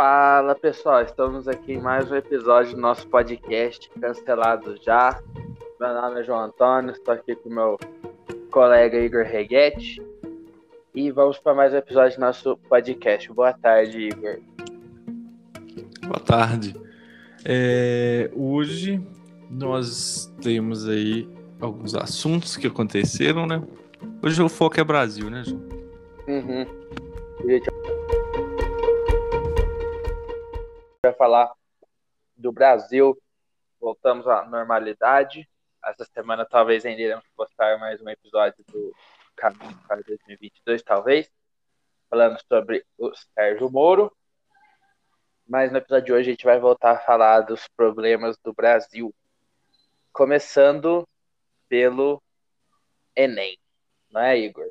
Fala pessoal, estamos aqui em mais um episódio do nosso podcast cancelado já. Meu nome é João Antônio, estou aqui com meu colega Igor Reguete e vamos para mais um episódio do nosso podcast. Boa tarde, Igor. Boa tarde. É, hoje nós temos aí alguns assuntos que aconteceram, né? Hoje o foco é Brasil, né, João? Uhum. Gente, falar do Brasil. Voltamos à normalidade. Essa semana talvez ainda iremos postar mais um episódio do Caminho para 2022, talvez, falando sobre o Sérgio Moro. Mas no episódio de hoje a gente vai voltar a falar dos problemas do Brasil. Começando pelo Enem, não é, Igor?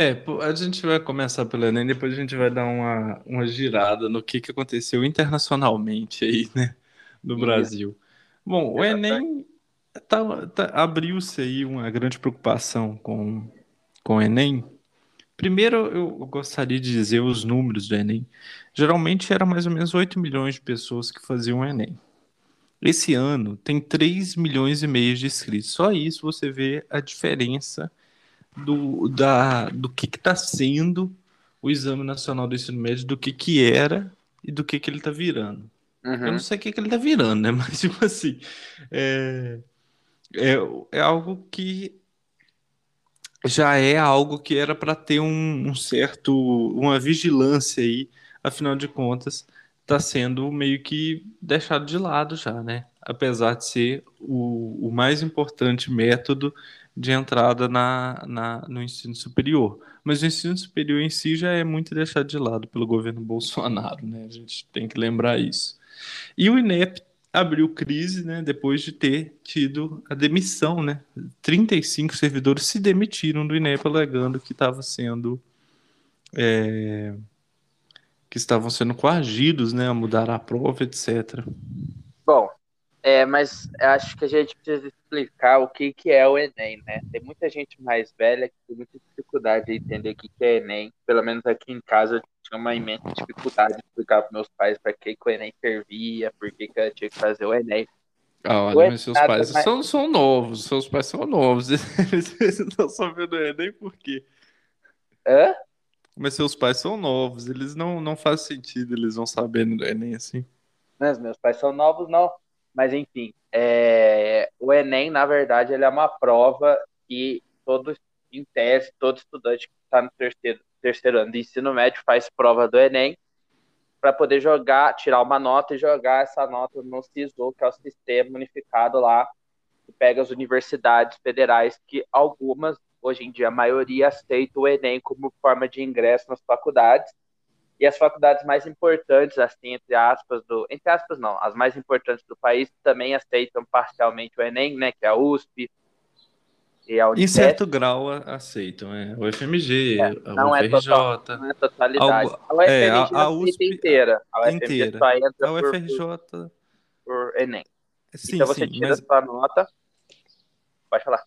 É, a gente vai começar pelo Enem, depois a gente vai dar uma, uma girada no que, que aconteceu internacionalmente aí, né, no. Brasil. Bom, o Enem tá, tá, abriu-se aí uma grande preocupação com, com o Enem. Primeiro, eu gostaria de dizer os números do Enem. Geralmente era mais ou menos 8 milhões de pessoas que faziam o Enem. Esse ano tem 3 milhões e meio de inscritos. Só isso você vê a diferença do, da, do que está sendo o Exame Nacional do Ensino Médio, do que, que era e do que, que ele está virando. Uhum. Eu não sei o que, que ele está virando, né? Mas, tipo assim, é, é, é algo que já é algo que era para ter um, um, certo, uma vigilância aí, afinal de contas, está sendo meio que deixado de lado já, né? Apesar de ser o, o mais importante método de entrada na, na, no ensino superior. Mas o ensino superior em si já é muito deixado de lado pelo governo Bolsonaro, né? A gente tem que lembrar isso. E o INEP abriu crise, né, depois de ter tido a demissão, né? 35 servidores se demitiram do INEP alegando que estava sendo é, que estavam sendo coagidos, né, a mudar a prova, etc. Bom, é, mas acho que a gente precisa explicar o que, que é o Enem, né? Tem muita gente mais velha que tem muita dificuldade de entender o que, que é Enem. Pelo menos aqui em casa eu tinha uma imensa dificuldade de explicar para meus pais para que, que o Enem servia, por que, que eu tinha que fazer o Enem. Ah, olha, mas seus pais mais... são, são novos, seus pais são novos. Eles não estão sabendo o Enem por quê? Hã? Mas seus pais são novos, eles não, não faz sentido, eles não sabendo do Enem assim. Mas meus pais são novos, não. Mas, enfim, é, o Enem, na verdade, ele é uma prova que todo, em tese, todo estudante que está no terceiro, terceiro ano de ensino médio faz prova do Enem para poder jogar, tirar uma nota e jogar essa nota no SISU, que é o sistema unificado lá, que pega as universidades federais, que algumas, hoje em dia, a maioria aceita o Enem como forma de ingresso nas faculdades, e as faculdades mais importantes, assim, entre aspas, do, entre aspas não, as mais importantes do país também aceitam parcialmente o Enem, né, que é a USP e a. Em certo grau aceitam, é, o FMG, é, não a UFRJ. É total, não é totalidade. a UFMG é, a, a USP inteira. A UFMG inteira. só entra a UFRJ... por, por Enem. Sim, então você sim, tira mas... sua nota, pode falar.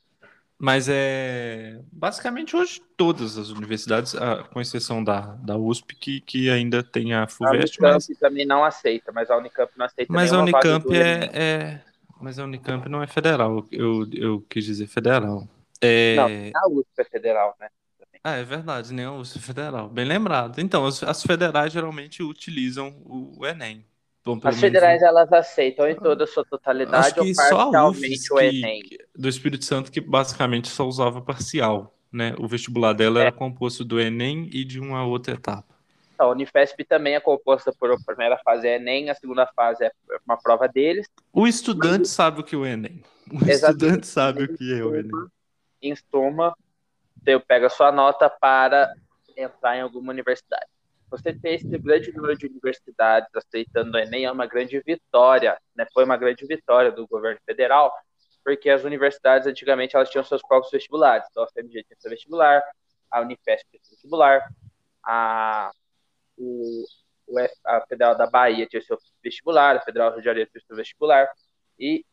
Mas é basicamente hoje todas as universidades, com exceção da, da USP, que, que ainda tem a FUVEST. A Unicamp mas... também não aceita, mas a Unicamp não aceita Mas a Unicamp é, é, Mas a Unicamp não é federal, eu, eu quis dizer federal. É... Não, a USP é federal, né? Ah, é verdade, nem a USP é federal. Bem lembrado. Então, as, as federais geralmente utilizam o, o Enem. Bom, As federais elas aceitam em toda a sua totalidade ou parcialmente o Enem. Que, do Espírito Santo que basicamente só usava parcial, né? O vestibular dela é. era composto do Enem e de uma outra etapa. A Unifesp também é composta por a primeira fase é Enem, a segunda fase é uma prova deles. O estudante sabe o que é o Enem. O Exatamente. estudante sabe o que é o Enem. Em suma, você pega a sua nota para entrar em alguma universidade você ter esse grande número de universidades aceitando o Enem é uma grande vitória, né? Foi uma grande vitória do governo federal, porque as universidades antigamente elas tinham seus próprios vestibulares. Então a FMG tinha seu vestibular, a Unifesp tinha seu vestibular, a, o, a Federal da Bahia tinha seu vestibular, a Federal do Rio de Janeiro tinha seu vestibular, e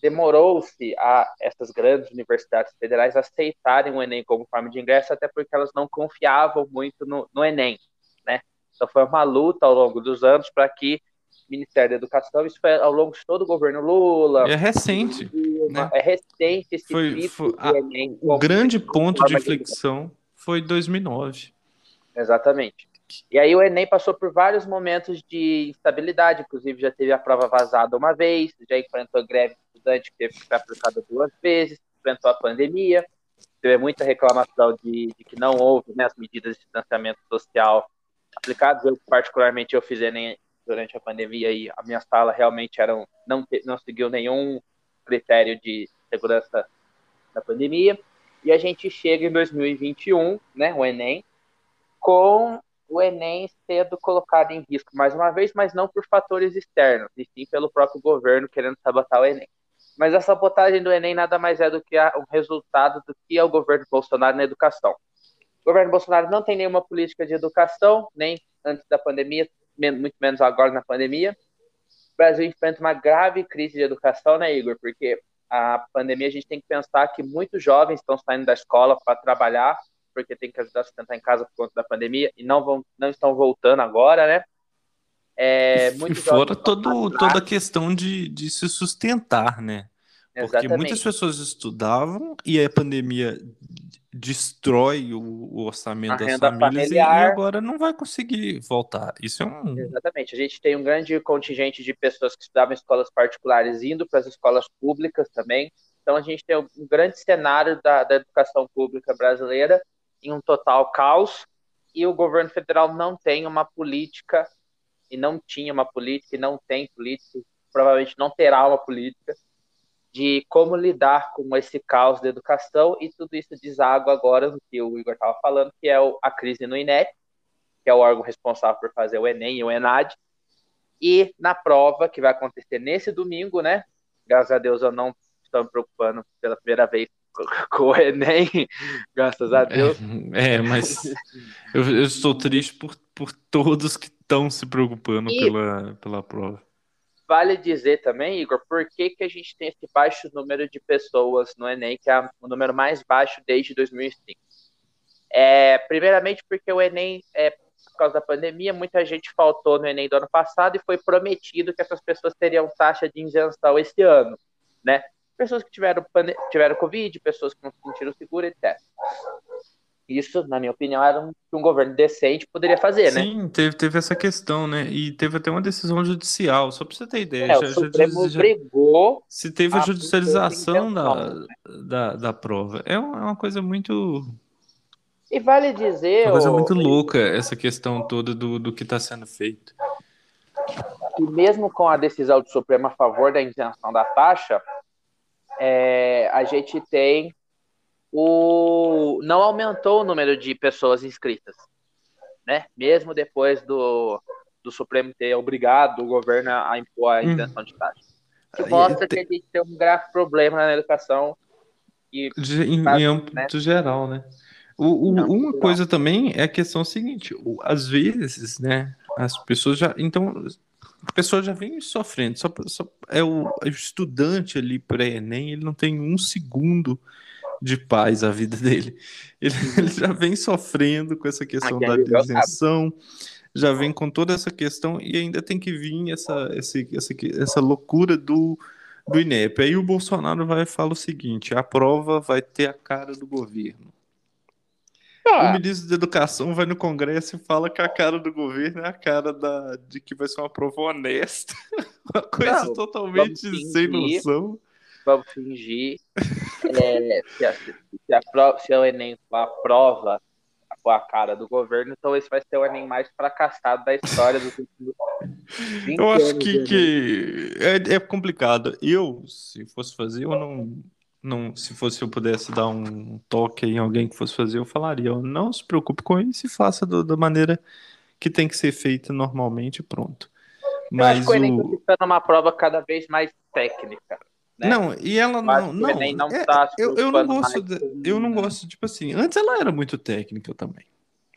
demorou-se a essas grandes universidades federais aceitarem o Enem como forma de ingresso, até porque elas não confiavam muito no, no Enem? Então foi uma luta ao longo dos anos para que o Ministério da Educação, isso foi ao longo de todo o governo Lula. É recente. Né? É recente esse foi, foi a, Enem, O grande ponto de inflexão foi 2009. Exatamente. E aí o Enem passou por vários momentos de instabilidade, inclusive já teve a prova vazada uma vez, já enfrentou greve estudante que teve que ser aplicada duas vezes, enfrentou a pandemia, teve muita reclamação de, de que não houve né, as medidas de distanciamento social aplicadas. Eu, particularmente, eu fiz Enem durante a pandemia e a minha sala realmente eram, não, não seguiu nenhum critério de segurança da pandemia. E a gente chega em 2021, né, o Enem, com o Enem sendo colocado em risco mais uma vez, mas não por fatores externos, e sim pelo próprio governo querendo sabotar o Enem. Mas a sabotagem do Enem nada mais é do que um resultado do que é o governo Bolsonaro na educação. O governo Bolsonaro não tem nenhuma política de educação, nem antes da pandemia, muito menos agora na pandemia. O Brasil enfrenta uma grave crise de educação, né, Igor? Porque a pandemia a gente tem que pensar que muitos jovens estão saindo da escola para trabalhar porque tem que ajudar a sustentar em casa por conta da pandemia e não vão, não estão voltando agora, né? É, e fora todo, toda a questão de, de se sustentar, né? Porque Exatamente. muitas pessoas estudavam e a pandemia destrói o, o orçamento a das famílias e, agora não vai conseguir voltar. Isso é um. Exatamente. A gente tem um grande contingente de pessoas que estudavam em escolas particulares indo para as escolas públicas também. Então a gente tem um grande cenário da, da educação pública brasileira em um total caos e o governo federal não tem uma política e não tinha uma política e não tem política, provavelmente não terá uma política de como lidar com esse caos da educação e tudo isso deságua agora no que o Igor estava falando, que é a crise no INEP, que é o órgão responsável por fazer o Enem e o ENAD, e na prova que vai acontecer nesse domingo, né? Graças a Deus eu não estou me preocupando pela primeira vez com o Enem, graças a Deus. É, é mas eu, eu, estou triste por, por todos que estão se preocupando e pela, pela prova. Vale dizer também, Igor, por que, que a gente tem esse baixo número de pessoas no Enem, que é o número mais baixo desde 2005? É, primeiramente porque o Enem, é, por causa da pandemia, muita gente faltou no Enem do ano passado e foi prometido que essas pessoas teriam taxa de isenção esse ano, né? pessoas que tiveram, tiveram Covid, pessoas que não se sentiram seguras, etc. Isso, na minha opinião, era um que um governo decente poderia fazer, né? Sim, teve, teve essa questão, né? E teve até uma decisão judicial, só para você ter ideia. É, já, o Supremo já, brigou se teve a judicialização da, né? da, da prova. É uma, é uma coisa muito. E vale dizer. Uma coisa muito louca essa questão toda do, do que está sendo feito. E mesmo com a decisão do Supremo a favor da isenção da taxa, é, a gente tem o não aumentou o número de pessoas inscritas, né? Mesmo depois do, do Supremo ter obrigado o governo a impor a isenção hum. de taxa. Que mostra que a gente tem um grave problema na educação. E, em, em âmbito né? geral, né? O, o, não, uma não. coisa também é a questão seguinte, às vezes, né, as pessoas já. Então, a pessoa já vem sofrendo. Só, só é o, o estudante ali pré-ENEM, ele não tem um segundo de paz a vida dele. Ele, ele já vem sofrendo com essa questão da isenção, já vem com toda essa questão e ainda tem que vir essa, essa, essa, essa loucura do, do INEP. Aí o Bolsonaro vai e fala o seguinte: a prova vai ter a cara do governo. Ah. O ministro da Educação vai no Congresso e fala que a cara do governo é a cara da, de que vai ser uma prova honesta. Uma coisa Não, totalmente sem noção. Vamos fingir. é, se, a, se, a prova, se o Enem a prova com a cara do governo, então esse vai ser o Enem mais fracassado da história do Eu acho que, que é, é complicado. Eu, se fosse fazer, eu não não, se fosse eu pudesse dar um toque em alguém que fosse fazer, eu falaria, não se preocupe com isso e faça do, da maneira que tem que ser feita normalmente pronto. Mas eu acho que o Enem o... está numa prova cada vez mais técnica. Né? Não, e ela não, não, não é, tá eu, eu não gosto, de, eu não gosto, tipo assim, antes ela era muito técnica também.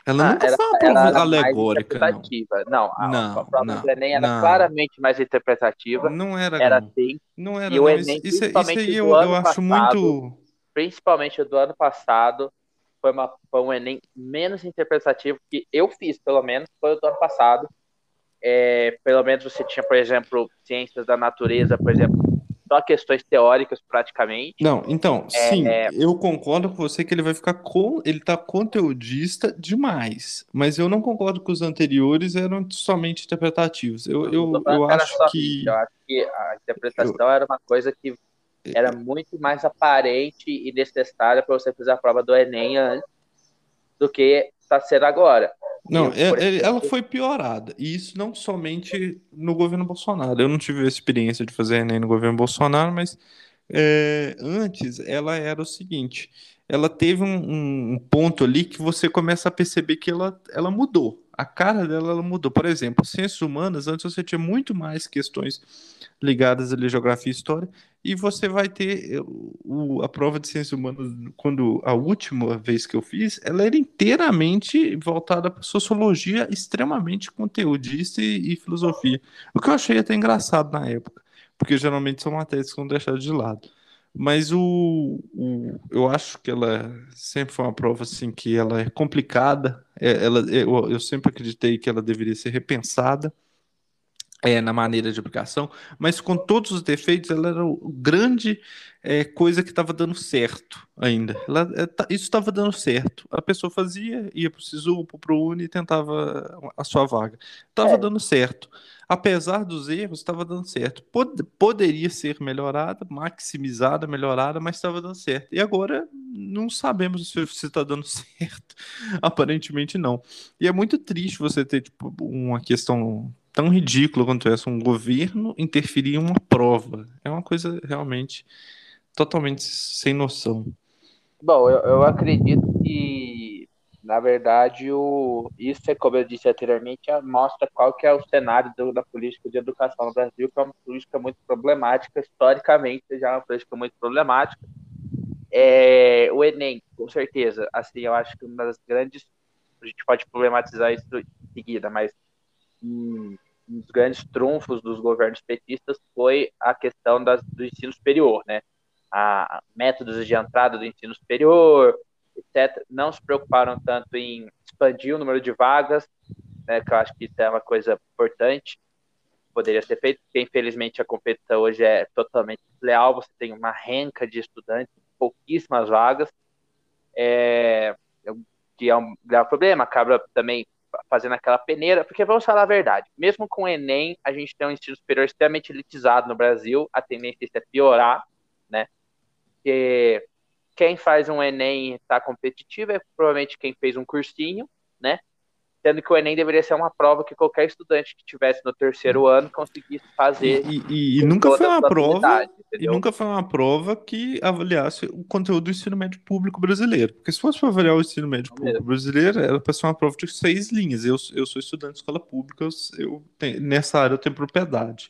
Ela ah, nunca era, foi uma prova alegórica, não. Não, a, não, a prova não, do Enem era não. claramente mais interpretativa. Não era. Era sim. Não era. E o Enem, isso, isso aí eu, eu acho passado, muito. Principalmente o do ano passado, foi, uma, foi um Enem menos interpretativo que eu fiz, pelo menos, foi o do ano passado. É, pelo menos você tinha, por exemplo, ciências da natureza, por exemplo, só questões teóricas praticamente. Não, então, é, sim, é... eu concordo com você que ele vai ficar com. Ele tá conteudista demais. Mas eu não concordo que os anteriores eram somente interpretativos. Eu, eu, eu acho que. Eu acho que a interpretação eu... era uma coisa que era muito mais aparente e necessária para você fazer a prova do Enem antes do que está sendo agora. Não, eu, é, ela foi piorada. E isso não somente no governo Bolsonaro. Eu não tive a experiência de fazer Enem no governo Bolsonaro, mas é, antes ela era o seguinte: ela teve um, um, ponto ali que você começa a perceber que ela, ela mudou. A cara dela ela mudou. Por exemplo, ciências humanas, antes você tinha muito mais questões ligadas à geografia e história, e você vai ter eh, o, a prova de ciências humanas, quando a última vez que eu fiz, ela era inteiramente voltada para sociologia, extremamente conteudista e, e, filosofia. O que eu achei até engraçado na época, porque geralmente são matérias que são deixadas de lado. Mas o, o, eu acho que ela sempre foi uma prova assim que ela é complicada. É, ela, eu, eu sempre acreditei que ela deveria ser repensada é, na maneira de aplicação, mas com todos os defeitos, ela era o grande é, coisa que estava dando certo ainda. Ela, é, tá, isso estava dando certo. A pessoa fazia, ia para o SISU, para o Uni e tentava a sua vaga. Estava é. dando certo. Apesar dos erros, estava dando certo. Pod poderia ser melhorada, maximizada, melhorada, mas estava dando certo. E agora não sabemos se está dando certo. Aparentemente não. E é muito triste você ter tipo, uma questão tão ridículo quanto essa, um governo interferir em uma prova. É uma coisa realmente totalmente sem noção. Bom, eu, eu acredito que, na verdade, o, isso é, como eu disse anteriormente, mostra qual que é o cenário do, da política de educação no Brasil, que é uma política muito problemática, historicamente já é uma política muito problemática. É, o Enem, com certeza, assim, eu acho que uma das grandes, a gente pode problematizar isso em seguida, mas um, um dos grandes trunfos dos governos petistas foi a questão das, do ensino superior, né? A métodos de entrada do ensino superior, etc. Não se preocuparam tanto em expandir o número de vagas, né? Que eu acho que isso é uma coisa importante, poderia ser feito, porque infelizmente a competição hoje é totalmente leal. Você tem uma renca de estudantes, pouquíssimas vagas, é, que é um grave problema. Acaba também fazendo aquela peneira, porque vamos falar a verdade, mesmo com o Enem, a gente tem um ensino superior extremamente elitizado no Brasil, a tendência é piorar, né? Porque quem faz um Enem está competitivo é provavelmente quem fez um cursinho, né? sendo que o Enem deveria ser uma prova que qualquer estudante que tivesse no terceiro ano conseguisse fazer. E, e, e nunca foi uma prova, entendeu? e nunca foi uma prova que avaliasse o conteúdo do ensino médio público brasileiro. Porque se fosse para avaliar o ensino médio público brasileiro, era para ser uma prova de seis linhas. Eu, eu sou estudante de escola pública, eu, eu nessa área eu tenho propriedade.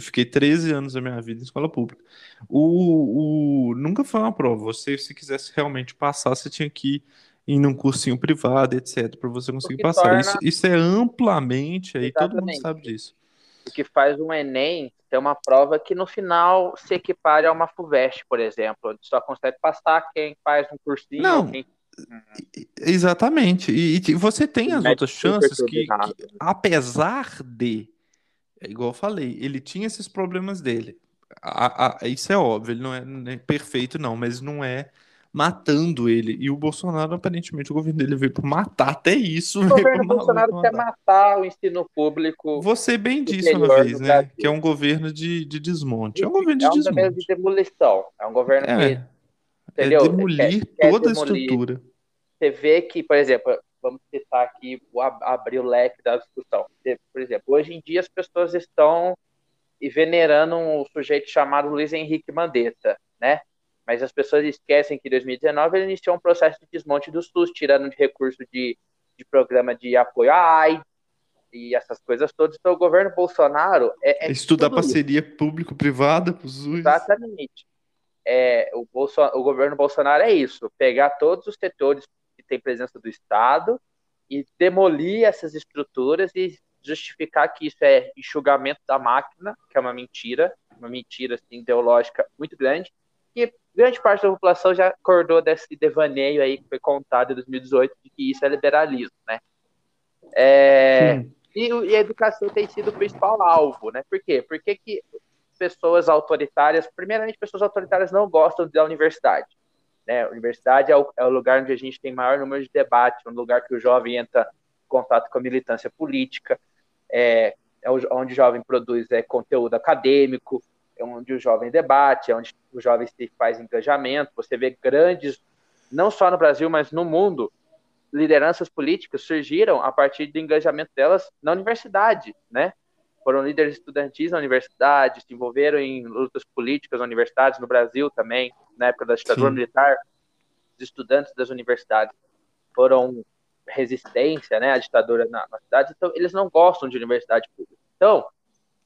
Fiquei 13 anos da minha vida em escola pública. O, o, nunca foi uma prova. Você, se quisesse realmente passar, você tinha que ir num cursinho privado, etc, para você conseguir passar. Torna... Isso, isso, é amplamente aí, Exatamente. todo mundo sabe disso. O que faz um Enem ter uma prova que no final se equipare a uma FUVEST, por exemplo, onde só consegue passar quem faz um cursinho. Não, quem... Exatamente. E, e, você tem as outras chances que, que, apesar de, é igual eu falei, ele tinha esses problemas dele. A, a, isso é óbvio, ele não é, não é perfeito, não, mas não é matando ele. E o Bolsonaro, aparentemente, o governo dele veio para matar até isso. O governo Bolsonaro quer matar o ensino público. Você bem disse uma vez, né? Brasil. Que é um governo de, de desmonte. É um governo de é um desmonte. governo de demolição. É um governo é, que. É entendeu? É demolir quer, toda quer demolir. a estrutura. Você vê que, por exemplo, vamos citar aqui, abrir o leque da discussão. Por exemplo, hoje em dia as pessoas estão venerando um sujeito chamado Luiz Henrique Mandetta, né? Mas as pessoas esquecem que em 2019 ele iniciou um processo de desmonte do SUS, tirando de recurso de, de programa de apoio à AIDS e essas coisas todas. Então, o governo Bolsonaro. É, é Estudar parceria público-privada para o SUS. Exatamente. É, o, Bolso, o governo Bolsonaro é isso: pegar todos os setores têm presença do Estado e demolir essas estruturas e justificar que isso é enxugamento da máquina, que é uma mentira, uma mentira assim, ideológica muito grande, que grande parte da população já acordou desse devaneio aí que foi contado em 2018 de que isso é liberalismo, né? É, e, e, a educação tem sido o principal alvo, né? Por quê? Porque que pessoas autoritárias, primeiramente, pessoas autoritárias não gostam da universidade. Né? A universidade é o, é o lugar onde a gente tem maior número de debates, um lugar que o jovem entra em contato com a militância política, é, é onde o jovem produz é, conteúdo acadêmico, é onde o jovem debate, é onde o jovem se faz engajamento. Você vê grandes, não só no Brasil, mas no mundo, lideranças políticas surgiram a partir do engajamento delas na universidade, né? Foram líderes estudantis na universidade, se envolveram em lutas políticas nas universidades, no Brasil também, na época da ditadura Sim. militar, os estudantes das universidades foram resistência né, à ditadura na, na cidade, então eles não gostam de universidade pública. Então,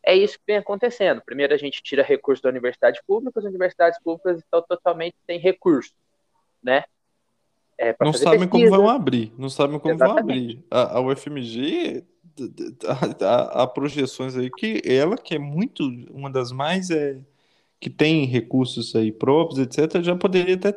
é isso que vem acontecendo. Primeiro a gente tira recursos da universidade pública, as universidades públicas estão totalmente sem recursos, né? É, não sabem como vão abrir, não sabem como Exatamente. vão abrir. A, a UFMG, há projeções aí que ela, que é muito, uma das mais, é, que tem recursos aí próprios, etc., já poderia até,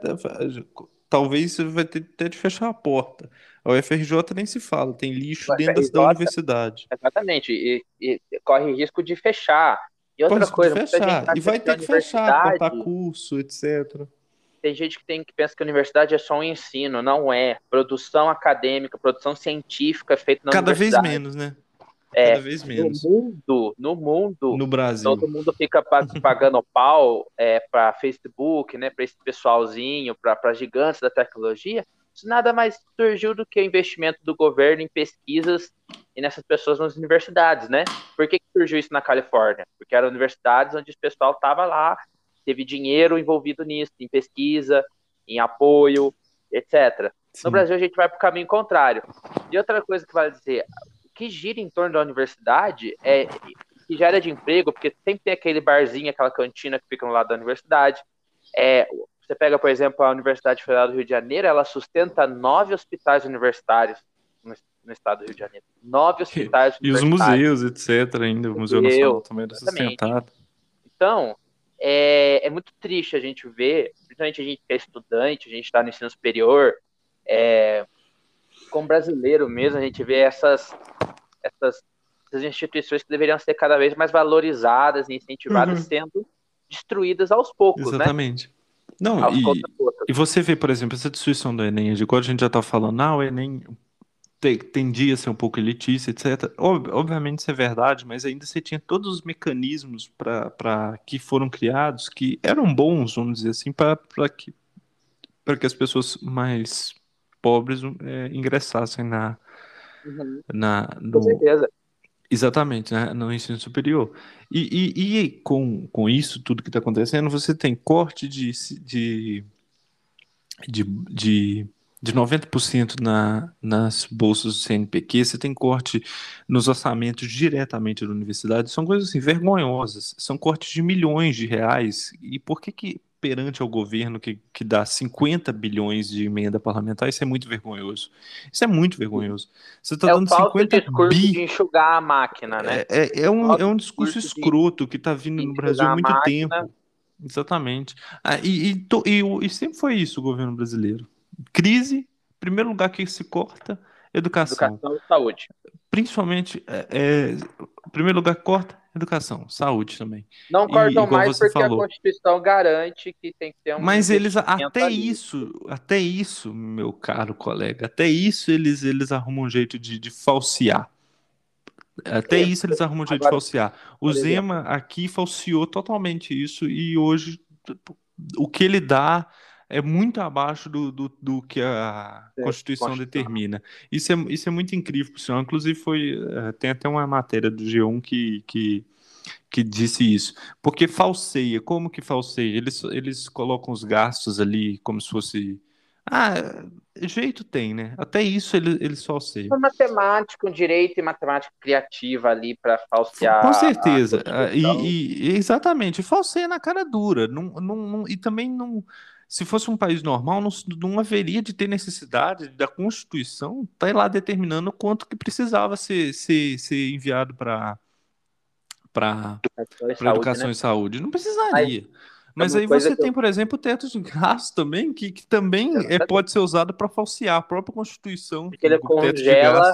talvez vai ter até de fechar a porta. A UFRJ nem se fala, tem lixo dentro UFRJ, da universidade. Exatamente, e, e, corre risco de fechar. E outra coisa, fechar. e vai ter que fechar, cortar curso, etc. Tem gente que tem que pensa que a universidade é só um ensino, não é. Produção acadêmica, produção científica é feita na Cada universidade. Cada vez menos, né? É, Cada vez menos. No mundo, no mundo, no Brasil, todo mundo fica pagando pau é, para Facebook, né, para esse pessoalzinho, para gigantes da tecnologia. Isso nada mais surgiu do que o investimento do governo em pesquisas e nessas pessoas nas universidades, né? Por que, que surgiu isso na Califórnia? Porque eram universidades onde o pessoal estava lá, teve dinheiro envolvido nisso, em pesquisa, em apoio, etc. Sim. No Brasil a gente vai para o caminho contrário. E outra coisa que vale dizer, o que gira em torno da universidade é que gera de emprego, porque sempre tem aquele barzinho, aquela cantina que fica no lado da universidade. É, você pega, por exemplo, a Universidade Federal do Rio de Janeiro, ela sustenta nove hospitais universitários no, no estado do Rio de Janeiro. Nove hospitais e, universitários. E os museus, etc., ainda. O Museu Nacional também era sustentado. Então, é, é muito triste a gente ver, principalmente a gente que é estudante, a gente está no ensino superior, é, como brasileiro mesmo, a gente vê essas, essas, essas instituições que deveriam ser cada vez mais valorizadas e incentivadas uhum. sendo destruídas aos poucos, né? Exatamente. Né? Não, e, e você vê, por exemplo, essa destruição do Enem, de quando a gente já está falando, ah, o Enem tendia a ser um pouco elitista, etc. Ob obviamente isso é verdade, mas ainda você tinha todos os mecanismos para que foram criados que eram bons, vamos dizer assim, para que, que as pessoas mais pobres é, ingressassem na, uhum. na no, Com certeza. Exatamente, né? no ensino superior. E, e, e com, com isso, tudo que está acontecendo, você tem corte de, de, de, de, de 90% na, nas bolsas do CNPq, você tem corte nos orçamentos diretamente da universidade, são coisas assim, vergonhosas, são cortes de milhões de reais. E por que, que perante ao governo que, que dá 50 bilhões de emenda parlamentar, isso é muito vergonhoso. Isso é muito vergonhoso. Você está é dando 50 discurso bi... de enxugar a máquina, né? É, é, é um, é um discurso escroto que está vindo no Brasil há muito máquina. tempo. Exatamente. Ah, e, e, to, e, e sempre foi isso o governo brasileiro. Crise, primeiro lugar que se corta, educação. Educação e saúde. Principalmente, é, é, primeiro lugar que corta, Educação, saúde também. Não cortam mais porque falou. a Constituição garante que tem que ter um. Mas eles, até ali. isso, até isso, meu caro colega, até isso eles, eles arrumam um jeito de, de falsear. Até é, isso eles arrumam um jeito agora, de falsear. O Zema aqui falseou totalmente isso e hoje o que ele dá é muito abaixo do, do, do que a é, Constituição determina. Isso é, isso é muito incrível, por sinal. Inclusive, foi, eh, tem até uma matéria do G1 que, que, que disse isso. Porque falseia. Como que falseia? Eles, eles colocam os gastos ali como se fosse. Ah, jeito tem, né? Até isso eles, eles falseiam. Um matemático, um direito e matemática criativa ali para falsear. Com certeza. E, e, exatamente. Falseia na cara dura. Não, não, não, e também não se fosse um país normal, não, não haveria de ter necessidade da Constituição estar tá lá determinando quanto que precisava ser, ser, ser enviado para para educação, e, saúde, né? e saúde. Não precisaria. Mas aí você tem, eu... por exemplo, o teto de gasto também, que, que também é, pode ser usado para falsear a própria Constituição. Porque ele congela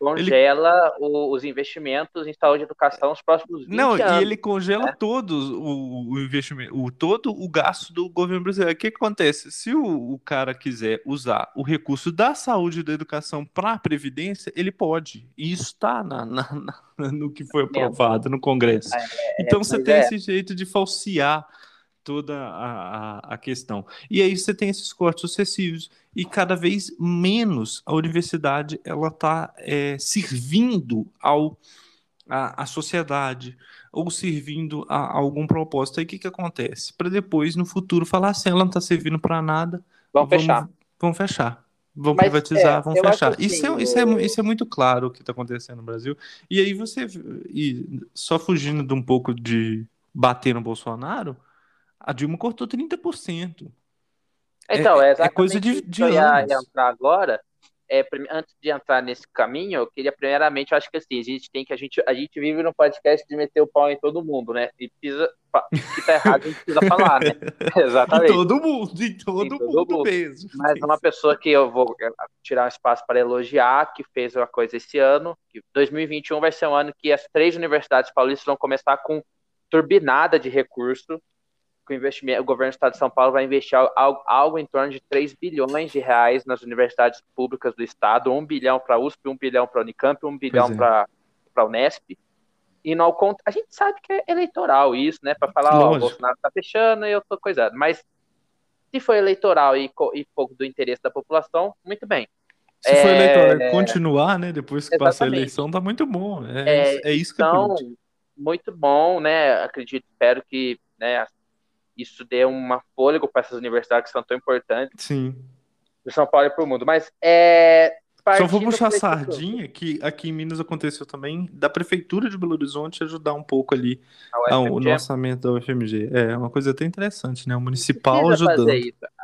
congela ele... os investimentos em saúde e educação nos próximos 20 Não, anos. e ele congela né? todos o, o, investimento, o, todo o gasto do governo brasileiro. O que, que acontece? Se o, o, cara quiser usar o recurso da saúde e da educação para a Previdência, ele pode. E isso está na, na, na, no que foi aprovado no Congresso. É, é, então você tem é. esse jeito de falsear toda a, a, a, questão. E aí você tem esses cortes sucessivos e cada vez menos a universidade ela está é, servindo ao a, a, sociedade ou servindo a, a algum propósito. Aí o que, que acontece? Para depois, no futuro, falar assim, ela não está servindo para nada. Vamos, vamos fechar. Vamos fechar. Vão Mas, privatizar, é, vão fechar. Assim, isso, é, isso, é, isso é muito claro o que está acontecendo no Brasil. E aí você, e só fugindo de um pouco de bater no Bolsonaro, a Dilma cortou 30%. Então, é, é, é coisa de, de eu ia entrar agora. É, antes de entrar nesse caminho, eu queria primeiramente, eu acho que assim, a gente tem que a gente a gente vive num podcast de meter o pau em todo mundo, né? E precisa que tá errado, a gente precisa falar, né? Exatamente. Em todo mundo, em todo, em todo mundo, mundo, mesmo. Mas uma pessoa que eu vou eh, tirar um espaço para elogiar, que fez uma coisa esse ano, que 2021 vai ser um ano que as três universidades paulistas vão começar com turbinada de recurso o investimento, o governo do estado de São Paulo vai investir algo, algo em torno de 3 bilhões de reais nas universidades públicas do estado, 1 bilhão para a USP, 1 bilhão para a Unicamp, 1 bilhão é. para a Unesp. E no a gente sabe que é eleitoral isso, né? Para falar, ó, o Bolsonaro está fechando e eu tô coisado. Mas se foi eleitoral e, e pouco do interesse da população, muito bem. Se é, for eleitoral continuar, né? Depois que passa a eleição, tá muito bom. É, é, é isso que então, é muito bom, né? Acredito, espero que né, isso dê uma fôlego para essas universidades que são tão importantes. Sim. Para São Paulo e para o mundo. Mas é. Só vou puxar a sardinha, que aqui em Minas aconteceu também, da Prefeitura de Belo Horizonte ajudar um pouco ali ao, no orçamento da UFMG. É uma coisa até interessante, né? O municipal ajudando.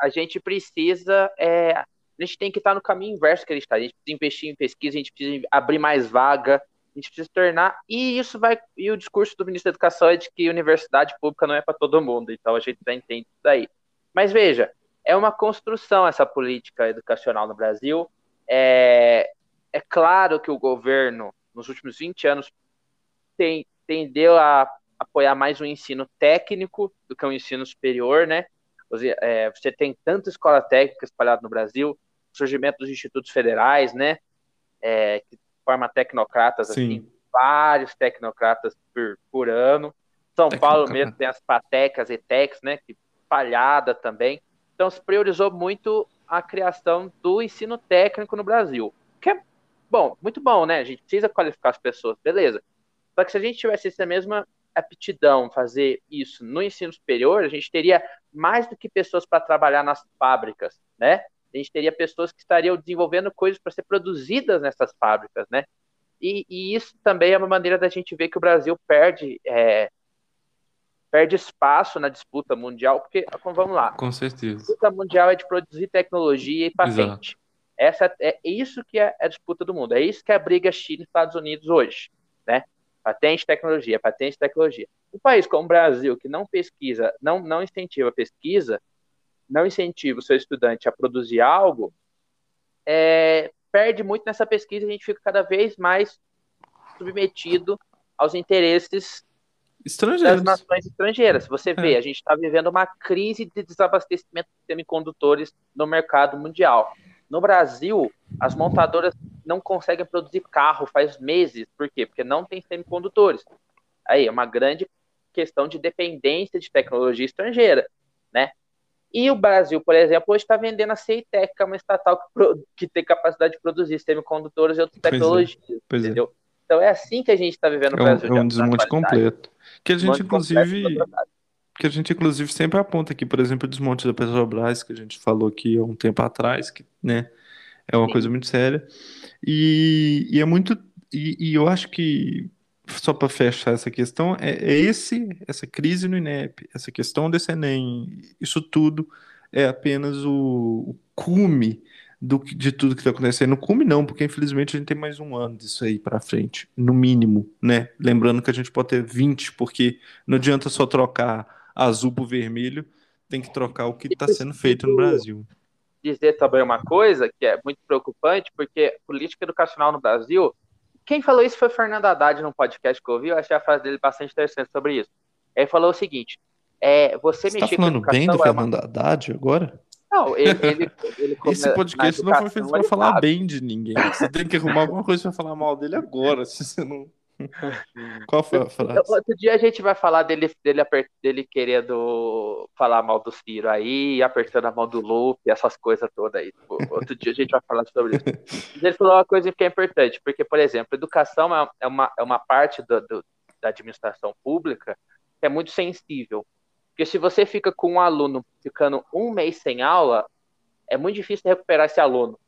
A gente precisa. É, a gente tem que estar no caminho inverso que a gente está. A gente precisa investir em pesquisa, a gente precisa abrir mais vaga, a gente precisa tornar, e isso vai, e o discurso do ministro da Educação é de que universidade pública não é para todo mundo, então a gente já entende isso daí. Mas veja, é uma construção essa política educacional no Brasil. É, é claro que o governo, nos últimos 20 anos, tem, tendeu a apoiar mais o ensino técnico do que o ensino superior, né? É, você tem tanta escola técnica espalhada no Brasil, surgimento dos institutos federais, né? É, que forma tecnocratas, Sim. assim, vários tecnocratas por, por ano. São Paulo mesmo tem as patecas e techs, né, que falhada também. Então se priorizou muito a criação do ensino técnico no Brasil, que é bom, muito bom, né? A gente precisa qualificar as pessoas, beleza. Só que se a gente tivesse essa mesma aptidão fazer isso no ensino superior, a gente teria mais do que pessoas para trabalhar nas fábricas, né? A gente teria pessoas que estariam desenvolvendo coisas para ser produzidas nessas fábricas, né? E, e, isso também é uma maneira da gente ver que o Brasil perde é, perde espaço na disputa mundial, porque vamos lá. Com certeza. A disputa mundial é de produzir tecnologia e patente. Exato. Essa é isso que é a disputa do mundo. É isso que é a briga China e Estados Unidos hoje, né? Patente, tecnologia, patente, tecnologia. Um país como o Brasil que não pesquisa, não não incentiva a pesquisa, não incentiva o seu estudante a produzir algo, é, perde muito nessa pesquisa e a gente fica cada vez mais submetido aos interesses das nações estrangeiras. Você vê, é. a gente está vivendo uma crise de desabastecimento de semicondutores no mercado mundial. No Brasil, as montadoras não conseguem produzir carro faz meses. Por quê? Porque não tem semicondutores. Aí é uma grande questão de dependência de tecnologia estrangeira, né? E o Brasil, por exemplo, hoje está vendendo a CEITEC, que é uma estatal que, que, tem capacidade de produzir semicondutores e outras pois é, tecnologias. É, entendeu? É. Então é assim que a gente está vivendo no é Brasil. Um, é um desmonte completo. Que a gente, inclusive. Que a gente, inclusive, sempre aponta aqui, por exemplo, o desmonte da Petrobras, que a gente falou aqui há um tempo atrás, que né, é uma Sim. coisa muito séria. E, e é muito. E, e eu acho que só para fechar essa questão, é, é, esse, essa crise no INEP, essa questão desse Enem, isso tudo é apenas o, o cume do, de tudo que está acontecendo. Cume não, porque infelizmente a gente tem mais um ano disso aí para frente, no mínimo, né? Lembrando que a gente pode ter 20, porque não adianta só trocar azul pro vermelho, tem que trocar o que está sendo feito no Brasil. Dizer também uma coisa que é muito preocupante, porque política educacional no Brasil, quem falou isso foi Fernando Haddad num podcast que eu ouvi, eu achei a frase dele bastante interessante sobre isso. Ele falou o seguinte: é, você, você tá falando bem do é Fernando uma... Haddad agora? Não, ele, ele, ele Esse podcast não foi feito para falar sabe. bem de ninguém. Você tem que arrumar alguma coisa para falar mal dele agora, se você não. Qual foi a frase? Outro dia a gente vai falar dele, dele, dele querendo falar mal do Ciro aí, apertando a mão do Lupe, essas coisas todas aí. Tipo, outro dia a gente vai falar sobre isso. Mas ele falou uma coisa que é importante, porque, por exemplo, educação é, é uma, é uma parte do, do, da administração pública que é muito sensível. Porque se você fica com um aluno ficando um mês sem aula, é muito difícil recuperar esse aluno.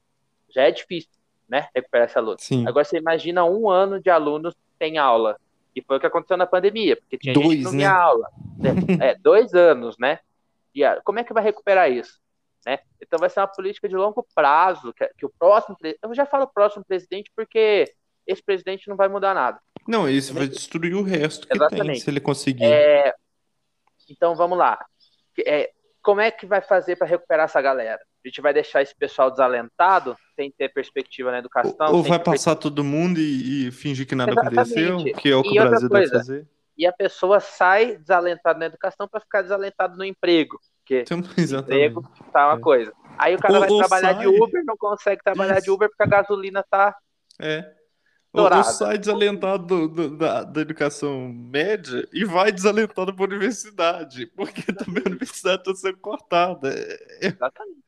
Já é difícil, né? Recuperar esse aluno. Sim. Agora você imagina um ano de alunos sem aula. E foi o que aconteceu na pandemia, porque tinha dois, gente que não né? tinha aula. É, dois anos, né? E como é que vai recuperar isso? Né? Então vai ser uma política de longo prazo, que, que o próximo, eu já falo próximo presidente porque esse presidente não vai mudar nada. Não, isso vai destruir o resto que Exatamente. tem, se ele conseguir. É, então vamos lá. É, como é que vai fazer para recuperar essa galera? A gente vai deixar esse pessoal desalentado, sem ter perspectiva na educação? Ou, ou vai passar todo mundo e, e, fingir que nada Exatamente. aconteceu, que é o que e o Brasil coisa, deve fazer? E a pessoa sai desalentada na educação para ficar desalentado no emprego. Porque então, emprego tá uma é. coisa. Aí o cara ou, vai trabalhar sai... de Uber, não consegue trabalhar Isso. de Uber porque a gasolina tá. É. Ou, sai desalentado do, do, da, da, educação média e vai desalentado para a universidade, porque também a universidade está sendo cortada. É, é, Exatamente.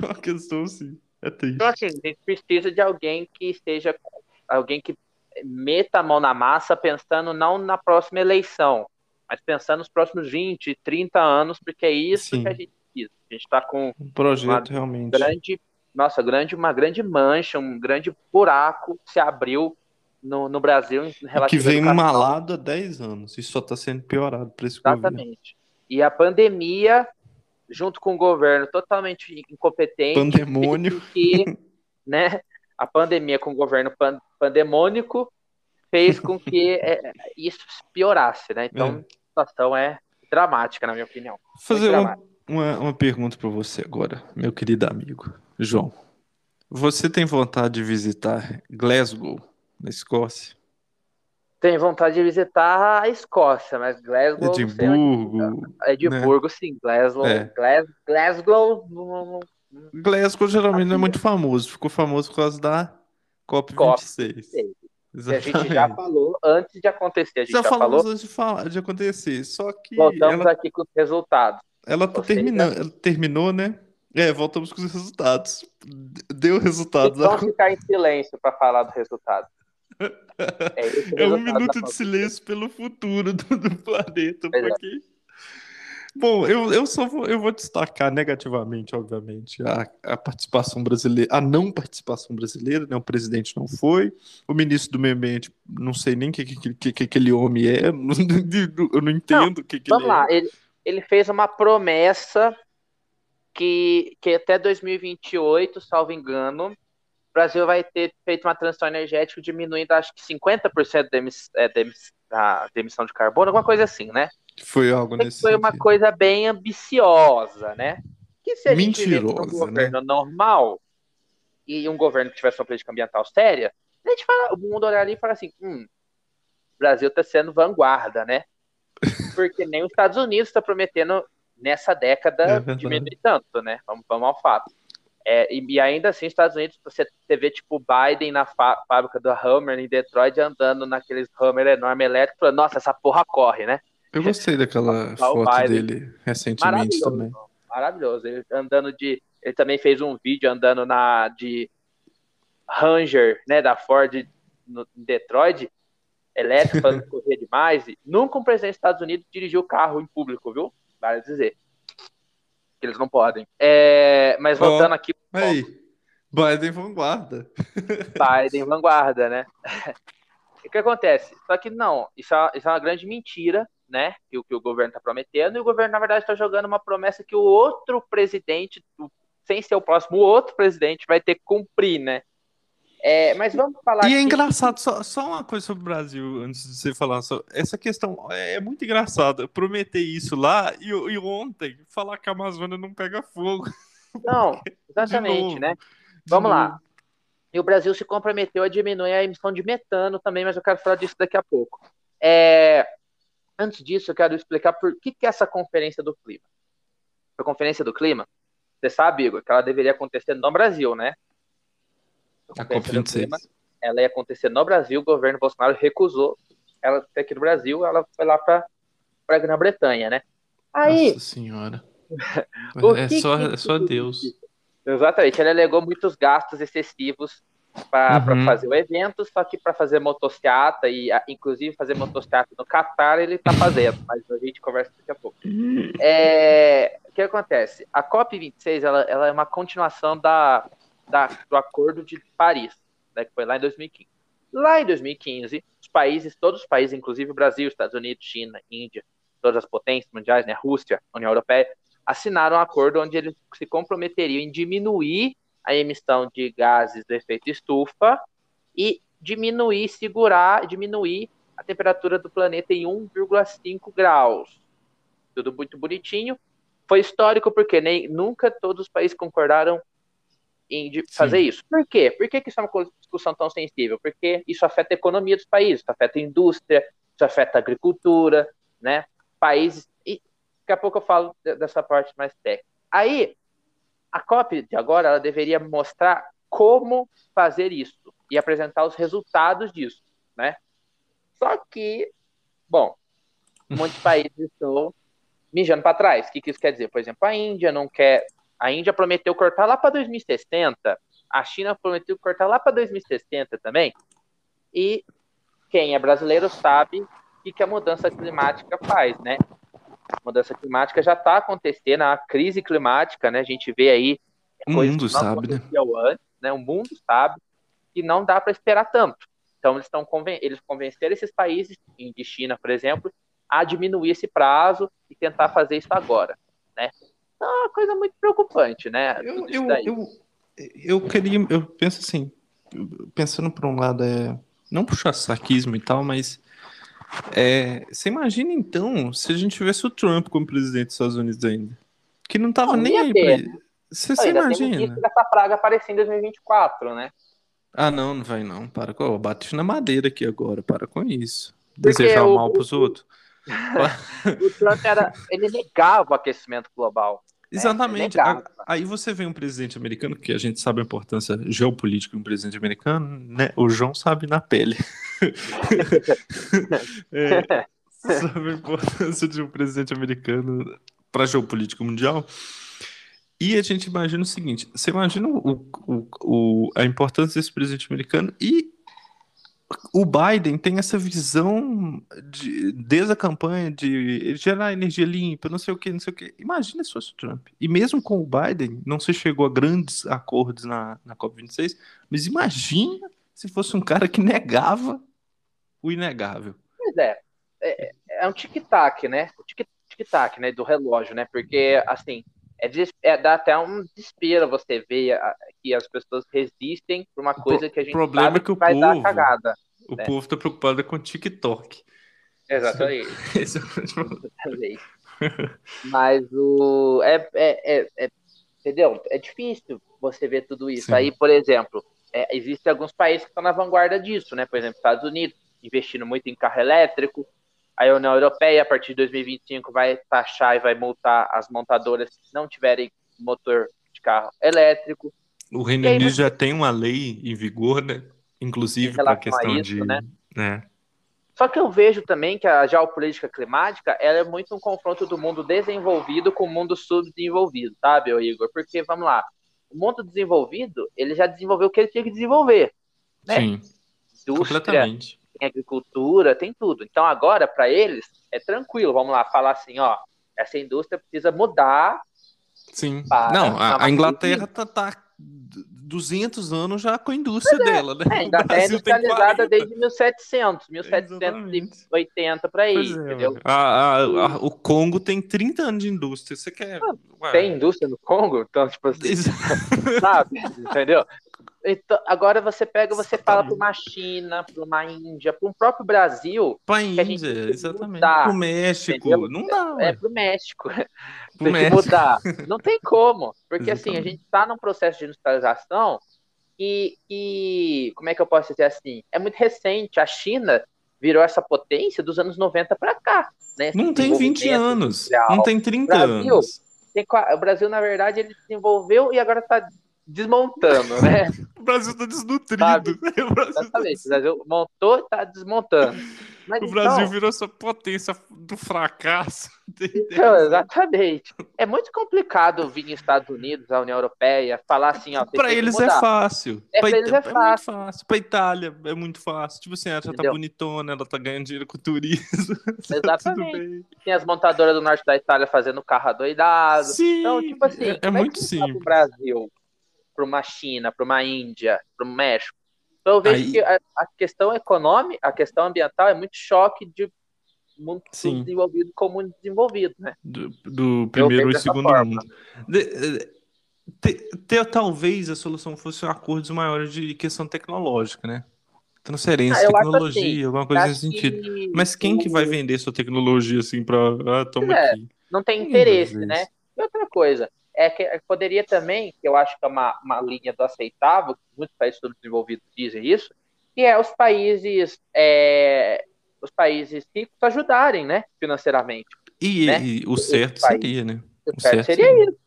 É uma questão assim, é triste. Então, assim, a gente precisa de alguém que esteja, alguém que meta a mão na massa pensando não na próxima eleição, mas pensando nos próximos 20, 30 anos, porque é isso Sim. que a gente precisa. A gente está com um projeto realmente grande, nossa, grande, uma grande mancha, um grande buraco se abriu no, no Brasil em relação Que vem malado há 10 anos e só está sendo piorado para esse Exatamente. governo. E a pandemia, junto com o governo totalmente incompetente. Pandemônio. Que, né, a pandemia com o governo pan pandemônico fez com que é, isso piorasse, né? Então, é. a situação é dramática, na minha opinião. Vou fazer uma, uma, uma pergunta para você agora, meu querido amigo João. Você tem vontade de visitar Glasgow? Na Escócia? Tenho vontade de visitar a Escócia, mas Glasgow. Edimburgo. Edimburgo, né? sim. Glasgow. É. Glasgow. Glasgow. Glasgow geralmente não é muito famoso. Ficou famoso por causa da COP26. COP26. Que a gente já falou antes de acontecer. A gente já, já falou antes de, falar, de acontecer. Só que. Voltamos ela, aqui com os resultados. Ela tá terminando. Ela terminou, né? É, voltamos com os resultados. Deu resultados. Vamos ficar em silêncio para falar do resultado. É, é um minuto de silêncio pelo futuro do, do planeta, é. porque... Bom, eu, eu só vou, eu vou destacar negativamente, obviamente, a, a participação brasileira, a não participação brasileira, né? O presidente não foi, o ministro do meio ambiente, não sei nem o que, que, que, que aquele homem é, eu não entendo o que, que vamos ele lá, é. Ele, ele fez uma promessa que, que até 2028, salvo engano, o Brasil vai ter feito uma transição energética diminuindo, acho que 50% da, emiss, é, da, emiss, da, emissão de carbono, alguma coisa assim, né? Foi algo nesse Foi sentido. uma coisa bem ambiciosa, né? Que se a Mentirosa, gente um governo né? normal e um governo que tivesse uma política ambiental séria, a gente fala, o mundo olhar ali e fala assim, hum, o Brasil está sendo vanguarda, né? Porque nem os Estados Unidos está prometendo nessa década é diminuir tanto, né? Vamos, vamos ao fato. É, e, e, ainda assim, Estados Unidos, você, vê tipo Biden na fábrica do Hammer em Detroit andando naqueles Hammer enorme elétrico, falando, nossa, essa porra corre, né? Eu gostei daquela foto dele recentemente também. Maravilhoso. Ele andando de. Ele também fez um vídeo andando na de Ranger, né, da Ford no, em Detroit, elétrico, falando que corria demais. E nunca um presidente dos Estados Unidos dirigiu o carro em público, viu? Vale dizer eles não podem. É, mas voltando oh, aqui. Aí, Biden vanguarda. Biden vanguarda, né? o que acontece? Só que não, isso é, isso é uma grande mentira, né? Que o que o governo está prometendo, e o governo, na verdade, está jogando uma promessa que o outro presidente, sem ser o próximo, o outro presidente vai ter que cumprir, né? É, mas vamos falar. E é engraçado, só, só uma coisa sobre o Brasil, antes de você falar. Só, essa questão é, é muito engraçada. Prometer isso lá e, e, ontem falar que a Amazônia não pega fogo. Não, exatamente, né? Vamos lá. E o Brasil se comprometeu a diminuir a emissão de metano também, mas eu quero falar disso daqui a pouco. É... Antes disso, eu quero explicar por que, que é essa conferência do clima. A conferência do clima, você sabe, Igor, que ela deveria acontecer no Brasil, né? A COP26. ela ia acontecer no Brasil, o governo Bolsonaro recusou ela aqui no Brasil, ela foi lá para a Grã-Bretanha, né? Aí, Nossa senhora. é, só, que... é só Deus. Exatamente, ele alegou muitos gastos excessivos para uhum. fazer o evento, só que para fazer motociata e inclusive fazer motociata no Catar ele está fazendo, mas a gente conversa daqui a pouco. É, o que acontece? A COP26 ela, ela é uma continuação da, da, do Acordo de Paris, né, que foi lá em 2015. Lá em 2015, os países, todos os países, inclusive o Brasil, Estados Unidos, China, Índia, todas as potências mundiais, né, Rússia, União Europeia, assinaram um acordo onde eles se comprometeriam em diminuir a emissão de gases do efeito estufa e diminuir, segurar, diminuir a temperatura do planeta em 1,5 graus. Tudo muito bonitinho. Foi histórico porque nem nunca todos os países concordaram em fazer Sim. isso. Por quê? Por que, que isso é uma discussão tão sensível? Porque isso afeta a economia dos países, isso afeta a indústria, isso afeta a agricultura, né? Países Daqui a pouco eu falo dessa parte mais técnica. Aí, a COP de agora, ela deveria mostrar como fazer isso e apresentar os resultados disso, né? Só que, bom, de países estão mijando para trás. O que, que isso quer dizer? Por exemplo, a Índia não quer. A Índia prometeu cortar lá para 2060, a China prometeu cortar lá para 2060 também. E quem é brasileiro sabe o que, que a mudança climática faz, né? mudança climática já está acontecendo, a crise climática, né? A gente vê aí. O mundo sabe, né? Antes, né? O mundo sabe que não dá para esperar tanto. Então, eles, estão conven eles convenceram esses países, de China, por exemplo, a diminuir esse prazo e tentar fazer isso agora, né? Então, é uma coisa muito preocupante, né? Eu, eu, eu, eu, queria, eu penso assim, pensando por um lado, é, não puxar saquismo e tal, mas é, você imagina então se a gente tivesse o Trump como presidente dos Estados Unidos ainda? Que não tava não, nem aí pra... Você, você imagina? essa praga aparecer em 2024, né? Ah, não, não vai não. Para com. Bate na madeira aqui agora. Para com isso. Desejar o, mal pros outros. o Trump era. Ele negava o aquecimento global. É, Exatamente. É aí você vê um presidente americano, que a gente sabe a importância geopolítica de um presidente americano, né? O João sabe na pele. é, sabe a importância de um presidente americano para a geopolítica mundial. E a gente imagina o seguinte: você imagina o, o, o, a importância desse presidente americano e o Biden tem essa visão de, desde a campanha de gerar energia limpa, não sei o que, não sei o que. Imagina se fosse o Trump. E mesmo com o Biden, não se chegou a grandes acordos na, na COP26, mas imagina se fosse um cara que negava o inegável. Pois é. É, é um tic-tac, né? O tic-tac, né? Do relógio, né? Porque, assim, é, é, dá até um desespero você ver a, que as pessoas resistem por uma coisa que a gente problema sabe é que, o vai povo, dar cagada. O né? povo tá preocupado com o TikTok. Exatamente. Esse é o Mas o. É, é, é, é, entendeu? É difícil você ver tudo isso. Sim. Aí, por exemplo, é, existem alguns países que estão na vanguarda disso, né? Por exemplo, Estados Unidos, investindo muito em carro elétrico. A União Europeia, a partir de 2025, vai taxar e vai multar as montadoras que não tiverem motor de carro elétrico. O Reino Unido já tem uma lei em vigor, né? Inclusive para a questão isso, de. Né? né? Só que eu vejo também que a geopolítica climática ela é muito um confronto do mundo desenvolvido com o mundo subdesenvolvido, sabe, Igor? Porque, vamos lá, o mundo desenvolvido, ele já desenvolveu o que ele tinha que desenvolver. Né? Sim, Indústria, completamente. Tem agricultura, tem tudo. Então, agora, para eles, é tranquilo. Vamos lá, falar assim, ó, essa indústria precisa mudar. Sim. Não, a, a Inglaterra tá, tá 200 anos já com a indústria é, dela, né? É, ainda é industrializada desde 1700, 1780 para aí, é, entendeu? A, a, a, o Congo tem 30 anos de indústria, você quer... Ah, tem indústria no Congo? Então, tipo assim, sabe? entendeu? Então, agora você pega, você fala para uma China, para uma Índia, para um próprio Brasil. Para a Índia, exatamente. Para o México, entendeu? não dá. É, para o México. Pro tem México. que mudar. Não tem como. Porque exatamente. assim, a gente está num processo de industrialização que, que, como é que eu posso dizer assim? É muito recente. A China virou essa potência dos anos 90 para cá. Né? Não tem 20 anos, não tem 30 Brasil, anos. Tem, o Brasil, na verdade, ele desenvolveu e agora está desmontando, né? o Brasil tá desnutrido. O Brasil Exatamente, tá... o Brasil montou e tá desmontando. Mas o Brasil então... virou essa potência do fracasso. Então, exatamente. É muito complicado vir em Estados Unidos, a União Europeia, falar assim, ó. Pra eles é fácil. É, pra, pra eles é, é fácil. fácil. Pra Itália é muito fácil. Tipo assim, ela já tá Entendeu? tá bonitona, ela tá ganhando dinheiro com turismo. Tá exatamente. Tem as montadoras do norte da Itália fazendo carro adoidado. Sim, então, tipo assim, é, é muito simples. Brasil, para uma China, para uma Índia, para o México. Então eu vejo Aí... que a, a, questão econômica, a questão ambiental é muito choque de mundo Sim. desenvolvido com mundo desenvolvido, né? Do, do primeiro e segundo forma. mundo. De, de, de, talvez a solução fosse acordos maiores de questão tecnológica, né? Transferência, ah, tecnologia, assim, alguma coisa nesse sentido. Que... Mas quem que vai vender sua tecnologia assim para ah, toma é, aqui? Não tem interesse, né? E outra coisa, é que é, poderia também, que eu acho que é uma, uma linha do aceitável, muitos países subdesenvolvidos dizem isso, que é os países é, os países ricos ajudarem, né, financeiramente. E, né? e o certo seria, né? O, o certo, seria, seria, isso,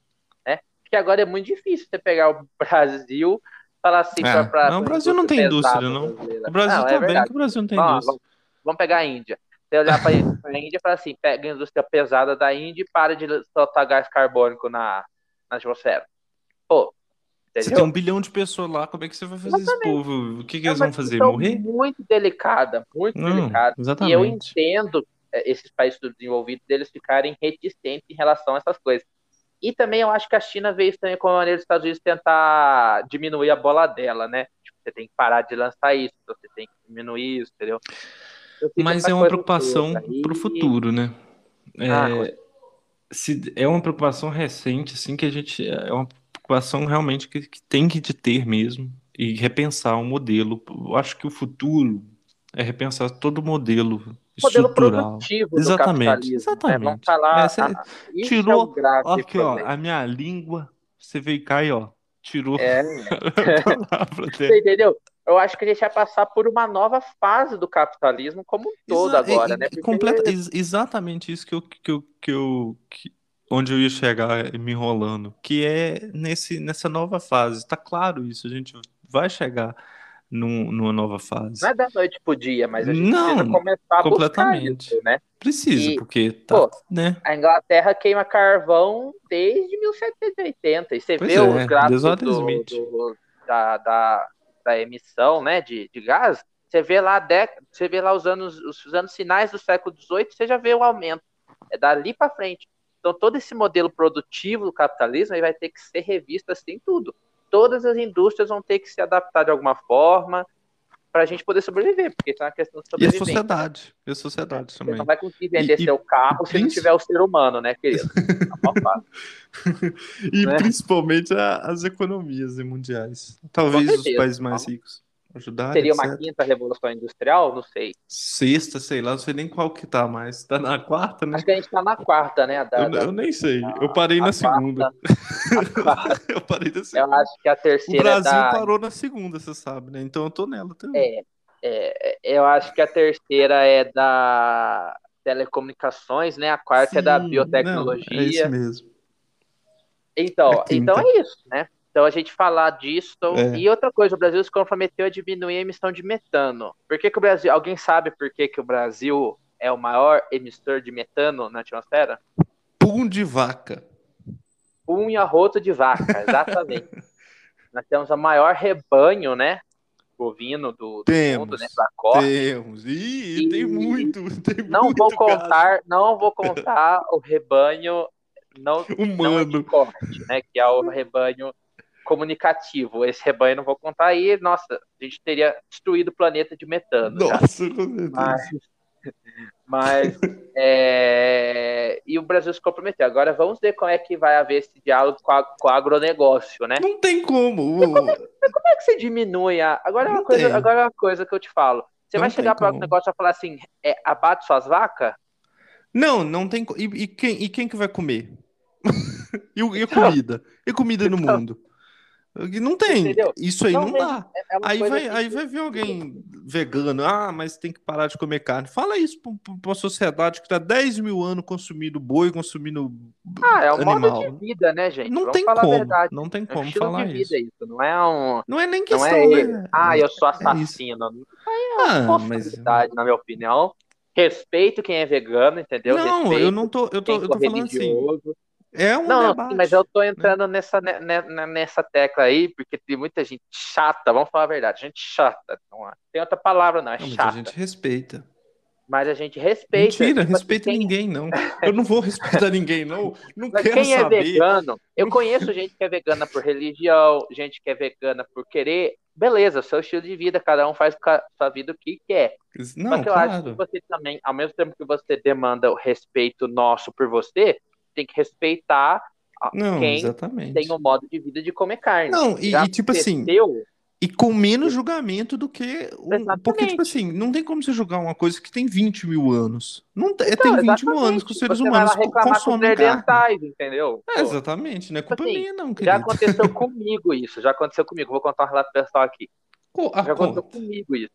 né? Porque agora é muito difícil você pegar o Brasil falar assim é. para Não, o Brasil não tem indústria, não. O Brasil não, também, é que o Brasil não tem indústria. Vamos, vamos pegar a Índia. Você olhar para a Índia e falar assim, pega a indústria pesada da Índia e para de soltar gás carbônico na, na atmosfera. Pô, Entendeu? Você tem um bilhão de pessoas lá, como é que você vai fazer exatamente. esse povo? O que, que é eles vão fazer? Morrer? Muito delicada, muito Não, delicada. Exatamente. E eu entendo é, esses países desenvolvidos deles ficarem reticentes em relação a essas coisas. E também eu acho que a China veio também com a maneira dos Estados Unidos tentar diminuir a bola dela, né? Tipo, você tem que parar de lançar isso, você tem que diminuir isso, entendeu? Mas é uma preocupação para o futuro, né? É, ah, se, é uma preocupação recente, assim, que a gente. É uma preocupação realmente que, que tem que ter mesmo e repensar o um modelo. Eu acho que o futuro é repensar todo o modelo, modelo produtivo exatamente, do exatamente. Né? Falar, é, ah, tirou é aqui, ó, a minha língua, você veio cá e ó, tirou é. Você entendeu? Eu acho que a gente vai passar por uma nova fase do capitalismo como um todo Exa agora, né? Completa, ex exatamente isso que eu, que eu, que eu que, onde eu ia chegar me enrolando, que é nesse, nessa nova fase. Tá claro isso, a gente vai chegar num, numa nova fase. Não é da noite pro dia, mas a gente Não, precisa começar a completamente. Isso, né? Precisa, e, porque tá, pô, né? A Inglaterra queima carvão desde 1780, e você pois vê é, os gráficos do, do, da, da, da, emissão né, de, de gás, você vê lá você vê lá os anos, os anos finais do século XVIII, você já vê o aumento. É dali para frente. Então, todo esse modelo produtivo do capitalismo vai ter que ser revisto assim tudo. Todas as indústrias vão ter que se adaptar de alguma forma para a gente poder sobreviver, porque isso é uma questão de sobrevivência. E a sociedade, e a sociedade Você também. não vai conseguir vender e, seu carro se não tiver o ser humano, né, querido? e né? principalmente as economias mundiais. Talvez os países mais ricos ajudar. Seria etc. uma quinta revolução industrial? Não sei. Sexta, sei lá, não sei nem qual que tá mais. Tá na quarta, né? Acho que a gente tá na quarta, né? Da, eu, da... eu, nem sei. eu parei na segunda. eu parei na segunda. Eu acho que a terceira. O Brasil da... parou na segunda, você sabe, né? Então eu tô nela também. É, é, eu acho que a terceira é da telecomunicações, né? A quarta Sim, é da biotecnologia. Não, é isso mesmo. Então, é então é isso, né? Então a gente falar disso. É. E outra coisa, o Brasil se comprometeu a diminuir a emissão de metano. Por que, que o Brasil. Alguém sabe por que, que o Brasil é o maior emissor de metano na atmosfera? Pum de vaca. Pum e arroto de vaca, exatamente. Nós temos o maior rebanho, né? Bovino do, do temos, mundo, né? Da Costa. Temos. Ih, e... tem muito. Tem não muito vou contar, não vou contar o rebanho não, humano, não é corte, né? Que é o rebanho comunicativo. Esse rebanho não vou contar aí, nossa, a gente teria destruído o planeta de metano. Nossa, mas, mas é... e o Brasil se comprometeu. Agora vamos ver como é que vai haver esse diálogo com, a, com o agronegócio, né? Não tem como. como, é, como é que você diminui a. Agora é uma, Não coisa, tem. agora é uma coisa que eu te falo. Você Não vai chegar para o negócio e falar assim: é, abate suas vacas? Não, não tem. E, e quem, e quem que vai comer? E, o- e a comida? E comida no Então. mundo? Não tem. Entendeu? Isso aí não, tem- dá. É, é Aí vai, assim aí vai vir alguém vegano, ah, mas tem que parar de comer carne. Fala isso pra uma sociedade que tá 10 mil anos consumindo boi, consumindo Ah, é um animal. modo de vida, né, gente? Não Vamos tem como, não tem É um como estilo falar isso. isso. Não é um. Não é nem Não questão, é, né? ah, eu sou É assassino. Ah, mas na minha opinião. Respeito quem é vegano, entendeu? não, Respeito eu não tô, eu tô, eu tô falando assim. É um Não, debate. mas eu tô entrando nessa, ne- ne- nessa tecla aí, porque tem muita gente chata, vamos falar a verdade, gente chata. Não tem outra palavra, não, é Não, mas chata. a gente respeita. Mas a gente respeita. Mentira, tipo assim, respeita ninguém, não. Eu não vou respeitar ninguém, não. Não Mas quero quem é saber. vegano, eu conheço gente que é vegana por religião, gente que é vegana por querer. Beleza, seu estilo de vida, cada um faz com a sua vida o que quer. Não, Só que eu acho que claro. você também, ao mesmo tempo que você demanda o respeito nosso por você, tem que respeitar Não, quem exatamente. tem um modo de vida de comer carne. Não, e, Já e tipo assim, e com menos julgamento do que. Um, porque, tipo assim, não tem como você julgar uma coisa que tem 20 mil anos. Não tem, Então, tem 20 mil anos que os seres você humanos vai lá com consomem carne. dentais, entendeu? É, exatamente, não é culpa assim, minha, não, já querido. aconteceu comigo isso, já aconteceu comigo. Vou contar um relato pessoal aqui. Co- a Já aconteceu conta. comigo isso.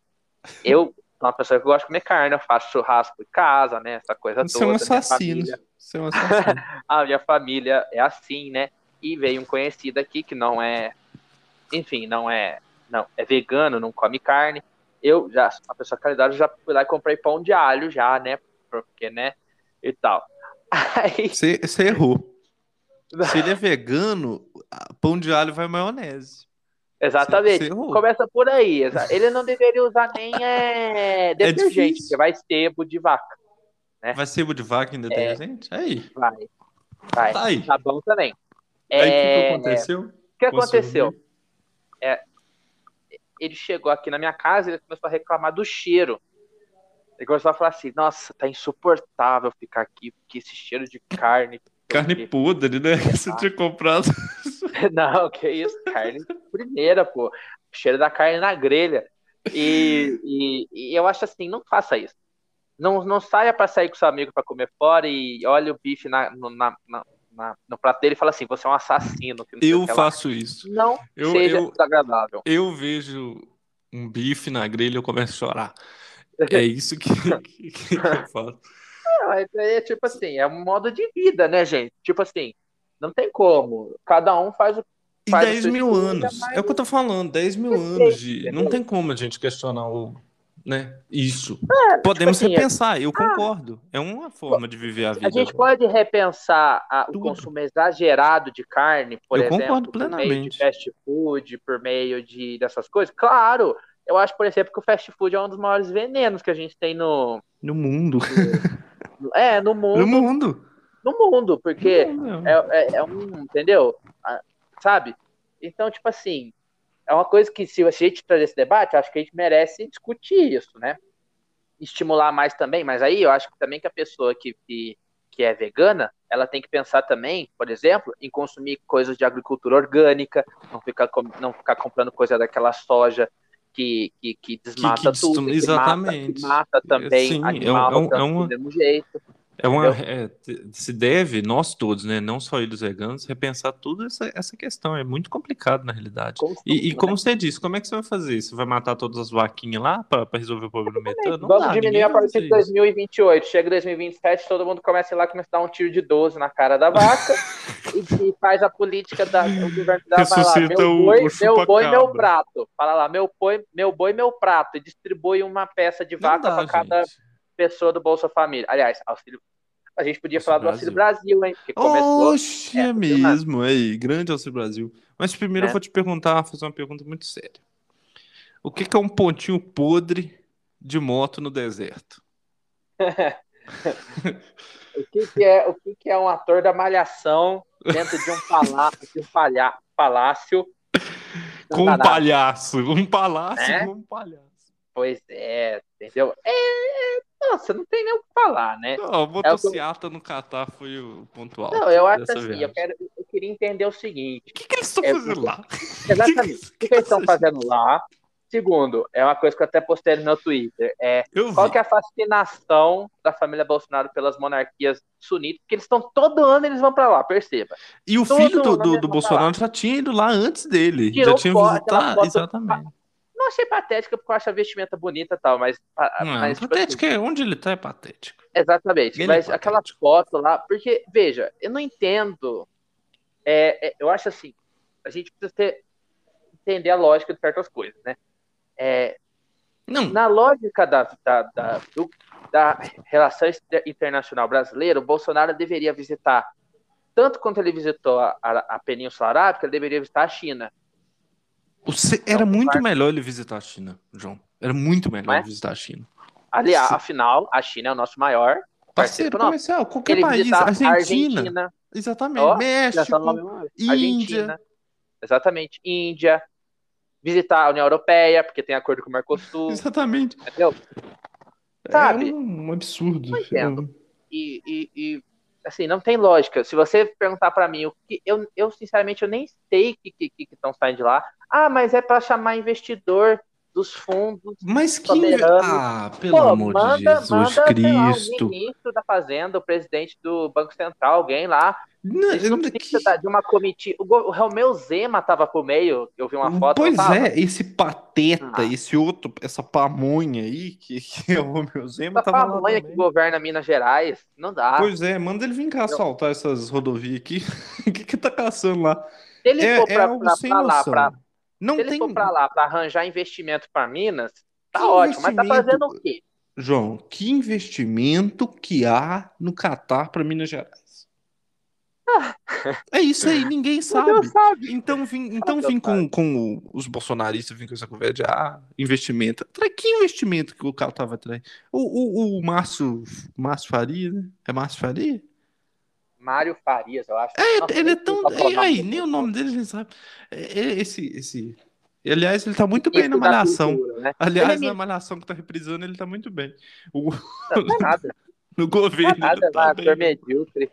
Eu sou uma pessoa que gosta de comer carne, eu faço churrasco em casa, né? Essa coisa Você é toda. um minha assassino. família- Você é um assassino. a minha família é assim, né? E veio um conhecido aqui que não é, enfim, não é, não é vegano, não come carne. Eu já, a pessoa caridade, já fui lá e comprei pão de alho já, né? Porque, né? E tal. Aí, Você, você errou. Se ele é vegano, pão de alho vai maionese. exatamente. Você errou. Começa por aí. Ele não deveria usar nem é, detergente, difícil. porque vai sebo de vaca. É. Vai sebo de vaca em detergente? Aí. Vai. Vai. Tá aí. Tá bom também. Aí o que, que É, aconteceu? O que aconteceu? Você ele chegou aqui na minha casa e ele começou a reclamar do cheiro. Ele começou a falar assim: Nossa, tá insuportável ficar aqui, porque esse cheiro de carne. Carne podre, né? Que você tinha comprado. Não, que isso, carne primeira, pô. O cheiro da carne na grelha. E, e, e eu acho assim: não faça isso. Não, não saia para sair com seu amigo para comer fora e olha o bife na, no, na, na- na- no prato dele e fala assim: Você é um assassino. Eu que lá." faço isso. Não Eu, seja eu, desagradável. eu vejo um bife na grelha e eu começo a chorar. É isso que, que, que eu faço. Não, é, é tipo assim, é um modo de vida, né, gente? Tipo assim, não tem como. Cada um faz o E Faz o 10 seu mil anos. É o que eu tô falando, 10 mil anos de. Não tem como a gente questionar o. Né? Isso. É, Podemos tipo assim, repensar, eu concordo. É uma forma de viver a vida. A gente pode repensar a- o consumo exagerado de carne, por Eu exemplo, concordo por meio de plenamente. fast food, por meio de dessas coisas. Claro, eu acho, por exemplo, que o fast food é um dos maiores venenos que a gente tem no, No mundo. no- é, no mundo, No mundo. no mundo, porque No mundo. é, é, é um, entendeu? Ah, Sabe? Então, tipo assim, é uma coisa que se a gente trazer esse debate, acho que a gente merece discutir isso, né? Estimular mais também, mas aí eu acho que também que a pessoa que, que, que é vegana, ela tem que pensar também, por exemplo, em consumir coisas de agricultura orgânica, não ficar, com- não ficar comprando coisa daquela soja que, que, que desmata que tudo, destrói- que exatamente. mata, que mata também Sim, é animal é um- é uma- do mesmo jeito. É uma, é, se deve, nós todos, né, não só eles veganos, repensar tudo essa, essa questão. É muito complicado, na realidade. Consumo, E, e né? como você disse, como é que você vai fazer? Você vai matar todas as vaquinhas lá para resolver o problema do metano? Não Vamos dá, diminuir a partir de isso. 2028. Chega 2027, todo mundo começa a ir lá começa a dar um tiro de 12 na cara da vaca e, e faz a política da o governo da vai lá, meu boi, o meu boi, meu prato. Fala lá, meu boi, meu boi, meu prato e distribui uma peça de vaca para cada pessoa do Bolsa Família. Aliás, auxílio a gente podia Auxílio falar do Auxílio Brasil, hein? Começou. Oxe, é É, mesmo, aí, grande Auxílio Brasil. Mas primeiro eu Né? vou te perguntar, fazer uma pergunta muito séria. O que que é um pontinho podre de moto no deserto? O que, que é, o que, que é um ator da malhação dentro de um palácio, de um palha, palácio? Com um palhaço, um palácio Né? com um palhaço. Pois é, entendeu? É, é, nossa, não tem nem o que falar, né? Não, a motociata no Catar foi o ponto alto. Não, eu acho assim, viagem. eu, quero, eu queria entender o seguinte. O que, que eles estão É, fazendo lá? Exatamente. O que, que eles estão fazendo lá? Segundo, é uma coisa que eu até postei no meu Twitter. É, Eu qual vi. que é a fascinação da família Bolsonaro pelas monarquias sunitas? Porque eles estão todo ano eles vão pra lá, perceba. E o todo filho do, do, do Bolsonaro já tinha ido lá antes dele. Tirou já tinha foto, visitado. Exatamente. Não achei patética porque eu acho a vestimenta bonita e tal, mas. Não, mas tipo patético é onde ele tá é patético. assim, exatamente. Ele é mas patético. aquela foto lá. Porque, veja, eu não entendo. É, é, eu acho assim. A gente precisa ter, entender a lógica de certas coisas, né? É, Não, na lógica da, da, da, do- da relação internacional brasileira, o Bolsonaro deveria visitar, tanto quanto ele visitou a, a, a Península Arábica, ele deveria visitar a China. Você- era muito melhor ele visitar a China, João. Era muito melhor é? visitar a China. Aliás, Sim. afinal, a China é o nosso maior Parceiro parceiro comercial, qualquer Ele país, Argentina, Argentina, exatamente, já México, tá. Índia. Argentina, exatamente, Índia, visitar a União Europeia, porque tem acordo com o Mercosul, exatamente. entendeu? Sabe? É um absurdo. Não entendo. E, e, e, assim, não tem lógica. Se você perguntar pra mim, o que eu, eu sinceramente eu nem sei o que estão que, que saindo de lá. Ah, mas é pra chamar investidor dos fundos. Mas que. Soberano. Ah, pelo Pô, amor manda, de Jesus manda, sei lá, Cristo. o ministro da Fazenda, o presidente do Banco Central, alguém lá. Não, não da- de uma comitiva. O, Romeu Zema tava por meio, eu vi uma foto. Pois é, esse pateta, Ah. esse outro, essa pamonha aí, que, que é o Romeu Zema, Essa pamonha que governa Minas Gerais, não dá. Pois é, manda ele vir cá assaltar essas rodovias aqui. O que que tá caçando lá? Se ele É, for é pra, algo pra- pra lá, pra, Não se ele tem. for pra lá pra arranjar investimento pra Minas, tá Que ótimo. Mas tá fazendo o quê? João, que investimento que há no Catar para Minas Gerais? É isso aí, ninguém sabe. Sabe. Então vim, então Deus vim com, com os bolsonaristas, vim com essa conversa de ah, investimento. Que investimento que o cara tava atrás? O, o, o Márcio, Márcio Faria, né? É Márcio Faria? Mário Farias, eu acho. É, Nossa, ele é tão. é o é, nome aí, dele. nem o nome dele a gente sabe. É, é esse, esse. Aliás, ele tá muito bem na malhação. cultura, né? Aliás, Ele é na malhação que tá reprisando, ele tá muito bem. O, Não é nada. no Não governo, é nada, ele é um tá ator medíocre.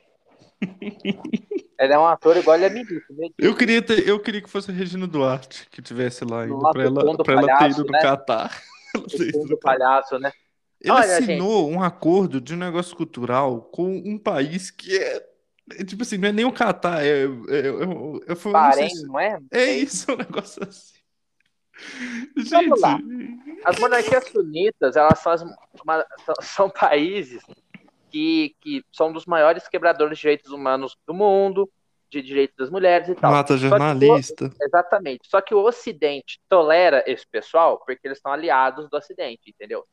ele é um ator igual ele é medíocre. medíocre. Eu queria, ter, eu queria que fosse a Regina Duarte que tivesse lá ainda, Nossa, pra ela, pra ela ter palhaço, ido no né? Catar. Ela ter O ido fundo no do palhaço, né? Ele Olha, assinou um acordo de um negócio cultural com um país que é tipo assim, não é nem o Catar, é, é, é, é, foi- eu não sei Bahrein, se- não é? é isso, é um negócio assim. Vamos lá. Gente, As monarquias sunitas, elas são, as- uma- são- são países que, que são dos maiores quebradores de direitos humanos do mundo, de direitos das mulheres e tal. mata Só que o- jornalista. Exatamente. Só que o Ocidente tolera esse pessoal porque eles são aliados do Ocidente, entendeu?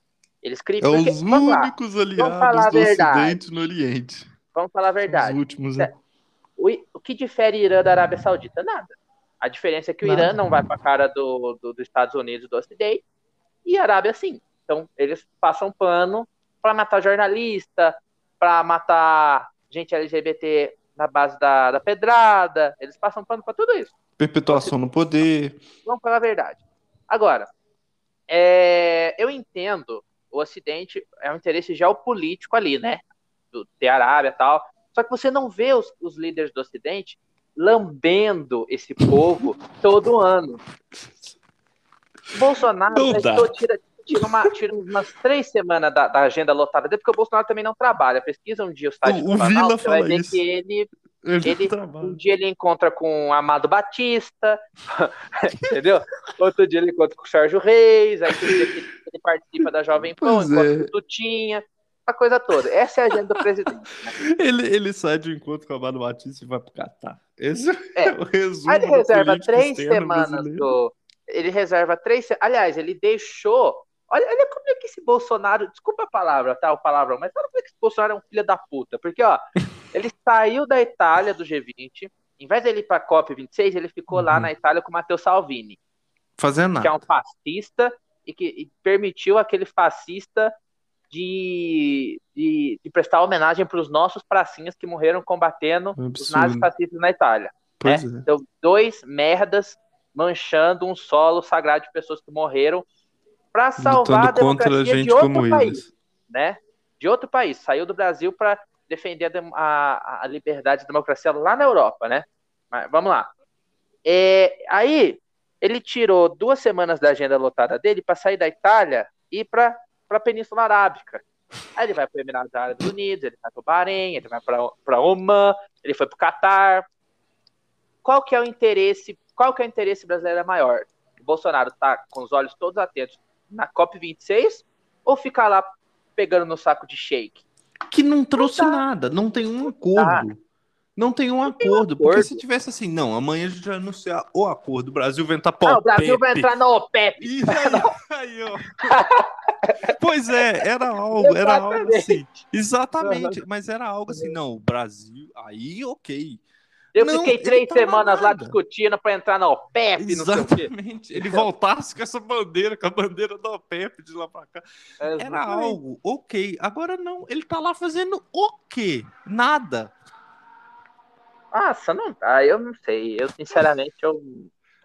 Eles criam. É porque- os lá, únicos falar aliados do. Ocidente no Oriente. Vamos falar a Os verdade. últimos, né? O, que difere Irã da Arábia Saudita? Nada. A diferença é que o Nada. Irã não vai para a cara do, do- dos Estados Unidos do Ocidente e a Arábia sim. Então eles passam pano para matar jornalista, para matar gente LGBT na base da, da pedrada. Eles passam pano para tudo isso. Perpetuação no poder. Vamos falar a verdade. Agora, é, eu entendo o Ocidente é um interesse geopolítico ali, né? Do, ter Arábia e tal. Só que você não vê os, os líderes do Ocidente lambendo esse povo todo ano. Bolsonaro dá. estou- tira, tira, uma- tira umas três semanas da, da agenda lotada dele, porque o Bolsonaro também não trabalha. Pesquisa um dia o site O- do Vila você vai ver isso. que ele Ele, Ele- um dia ele encontra com o Amado Batista, entendeu? Outro dia ele encontra com o Sérgio Reis, aí dia que ele participa da Jovem Pan, encontra é. com Tutinha, a coisa toda. Essa é a agenda do presidente. né? Ele, ele sai de um encontro com a Amado Batista e vai pro Catar. Esse é, É. o resumo Aí ele reserva três semanas brasileira. do. Ele reserva três. Aliás, ele deixou. Olha, olha como é que esse Bolsonaro. Desculpa a palavra, tá? O palavrão, mas olha como é que esse Bolsonaro é um filho da puta. Porque, ó, ele saiu da Itália do G20. Em vez dele ir pra COP26, ele ficou lá Uhum. na Itália com o Matteo Salvini. Fazendo que é nada. um fascista e que e permitiu aquele fascista de prestar homenagem para os nossos pracinhas que morreram combatendo Um os nazis absurdo. fascistas na Itália. Né? é. Então, dois merdas manchando um solo sagrado de pessoas que morreram para salvar a Lutando contra democracia de gente outro país, eles. né? de outro país, saiu do Brasil para defender a, a, liberdade e a democracia lá na Europa, né? Mas, vamos lá. É, aí ele tirou duas semanas da agenda lotada dele para sair da Itália e ir para a Península Arábica. Aí ele vai para os Emirados Árabes Unidos, ele vai para o Bahrein, ele vai para Oman, ele foi para o Catar. Qual que é o interesse? Qual que é o interesse brasileiro maior? O Bolsonaro está com os olhos todos atentos na COP26 ou ficar lá pegando no saco de shake? Que não trouxe não nada, não tem um acordo. Não tem um acordo, porque se tivesse assim, não, amanhã a gente vai anunciar o acordo, o Brasil vai entrar para o Brasil vai entrar na OPEP. Isso aí, aí, ó. pois é, era algo, era algo assim. Exatamente, mas era algo assim, não, o Brasil, aí ok. Eu não, fiquei três semanas lá discutindo para entrar na OPEP, Exatamente. Ele voltasse com essa bandeira, com a bandeira da OPEP de lá para cá. Exatamente. Era algo ok. Agora não, ele tá lá fazendo o quê? Nada. Nossa, não dá, eu não sei. Eu, sinceramente, eu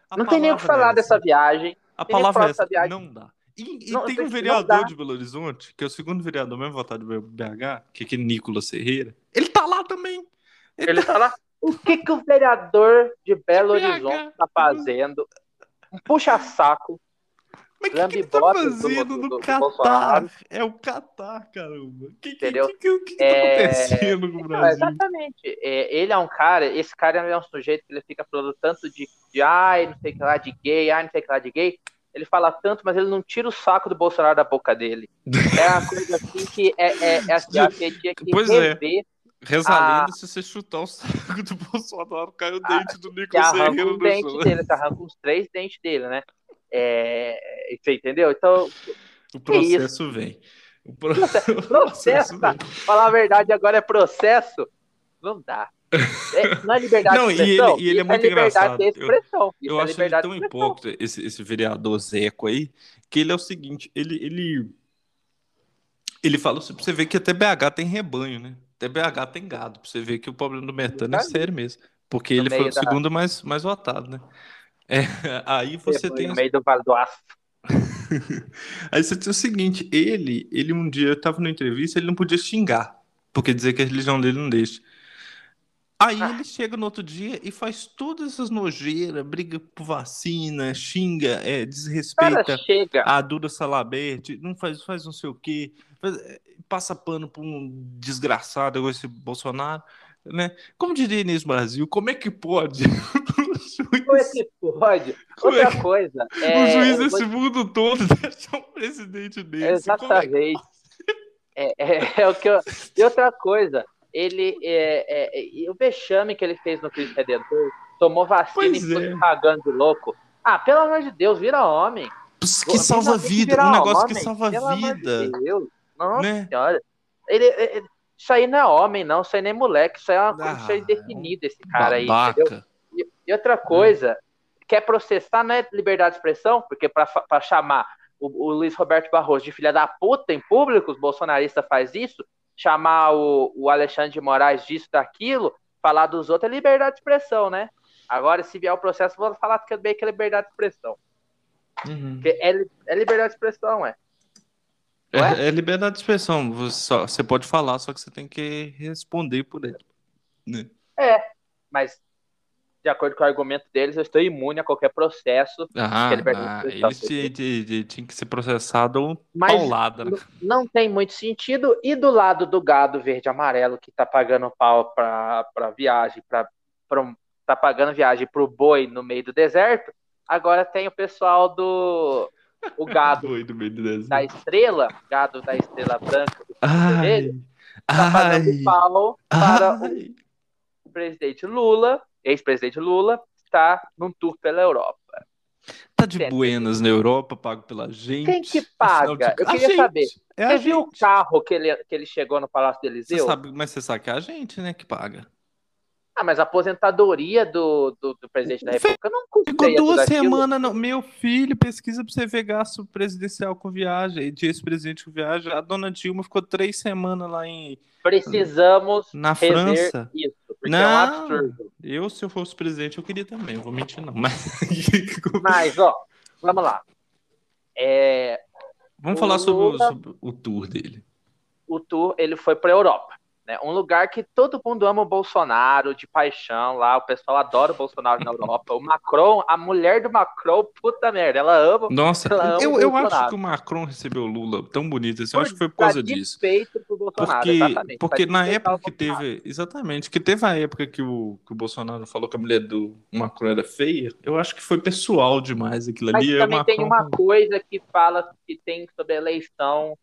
a não tenho nem o que falar é dessa viagem. A palavra é essa, viagem. não dá. E, e não, tem um vereador de Belo Horizonte, que é o segundo vereador mesmo votado do BH, que é aquele Nicolas Ferreira. Ele tá lá também. Ele, ele tá... tá... lá? O que que o vereador de Belo Horizonte tá fazendo? Um puxa-saco mas o que, que ele tá fazendo do, do, no Catar? É o Catar, caramba. O que, que, que, que, tá é... acontecendo com o Brasil? exatamente. É, ele é um cara, esse cara é um sujeito que ele fica falando tanto de, de ai, não sei o que lá, de gay, ai, não sei o que lá, de gay. Ele fala tanto, mas ele não tira o saco do Bolsonaro da boca dele. É uma coisa assim que é, é, é assim, que tinha que pois é. rever. É. Reza a lenda, se você chutar o saco do Bolsonaro, cai o dente do Nicolas Ferreira no dente dele, arranca uns três dentes dele, né? É, você entendeu? Então. O processo é vem. O, pro... processo, processo tá? Falar a verdade agora é processo? Não dá. É, não é liberdade não, de expressão? E ele, e ele é muito é engraçado. Eu, eu é acho ele tão hipócrita, esse, esse vereador Zeco aí, que ele é o seguinte: ele, ele, ele fala assim, pra você ver que até BH tem rebanho, né? Até BH tem gado, pra você ver que o problema do metano é sério mesmo. Porque no ele foi o da... segundo mais, mais votado, né? É, aí você tem. No meio do Vale do Aço. aí você tem o seguinte: ele, ele um dia estava numa entrevista, ele não podia xingar, porque dizer que a religião dele não deixa. Aí ah. ele chega no outro dia e faz todas essas nojeiras, briga por vacina, xinga, é, desrespeita a Duda Salabert, não faz, faz não sei o quê, faz, é, passa pano por um desgraçado igual esse Bolsonaro, né? Como diria Inês Brasil, como é que pode Como é que pode? Outra é coisa. É, o juiz desse vou... mundo todo deixar um presidente desse. É Exatamente. É, é, é, o que eu... E outra coisa, ele. É, é, o vexame que ele fez no Cristo Redentor, tomou vacina e foi pagando de louco. Ah, pelo amor de Deus, vira homem. Que salva vida, um negócio homem, que salva vida. De Deus. Nossa né? senhora. Ele, ele, isso aí não é homem, não. Isso aí nem é moleque. Isso aí é uma coisa ah, indefinida, esse cara babaca. aí. Entendeu? E outra coisa, quer processar não é liberdade de expressão, porque para chamar o, o, Luiz Roberto Barroso de filha da puta em público, os bolsonaristas faz isso, chamar o, o Alexandre de Moraes disso, daquilo, falar dos outros é liberdade de expressão, né? Agora, se vier o processo, vou falar que é bem que é liberdade de expressão. Uhum. É, é, liberdade de expressão, é. É, é? liberdade de expressão. Você, só, você pode falar, só que você tem que responder por ela. Né? É, mas de acordo com o argumento deles, eu estou imune a qualquer processo. Ah, ah eles tinham que ser processado Mas paulada. Né? Não tem muito sentido. E do lado do gado verde e amarelo que está pagando pau para viagem, para tá pagando viagem para o boi no meio do deserto, agora tem o pessoal do o gado da estrela, gado da estrela branca do ai, tá pagando pau para ai. o presidente Lula ex-presidente Lula, está num tour pela Europa. Tá de buenas na Europa, pago pela gente. Quem que paga? Eu queria saber. É você viu o carro que ele, que ele chegou no Palácio do Eliseu? Você sabe, mas você sabe que é a gente, né, que paga. Ah, mas a aposentadoria do, do, do presidente da República não Ficou duas semanas. No... Meu filho, pesquisa pra você ver gasto presidencial com viagem, de ex-presidente com viagem. A dona Dilma ficou três semanas lá em. Precisamos na França. Isso, não, é um absurdo. Eu, se eu fosse presidente, eu queria também, eu vou mentir, não. Mas, mas ó, vamos lá. É... Vamos o falar sobre, Lula... sobre o tour dele. o tour ele foi para a Europa. Né? Um lugar que todo mundo ama o Bolsonaro de paixão lá, o pessoal adora o Bolsonaro na Europa. O Macron, a mulher do Macron, puta merda, ela ama. Nossa, ela ama eu, eu acho que o Macron recebeu o Lula tão bonito assim, eu acho que foi por causa disso. Pro Bolsonaro, porque exatamente. porque na época que teve, exatamente, que teve a época que o, que o Bolsonaro falou que a mulher do Macron era feia, eu acho que foi pessoal demais aquilo Mas ali. também Macron... tem uma coisa que fala que tem sobre a eleição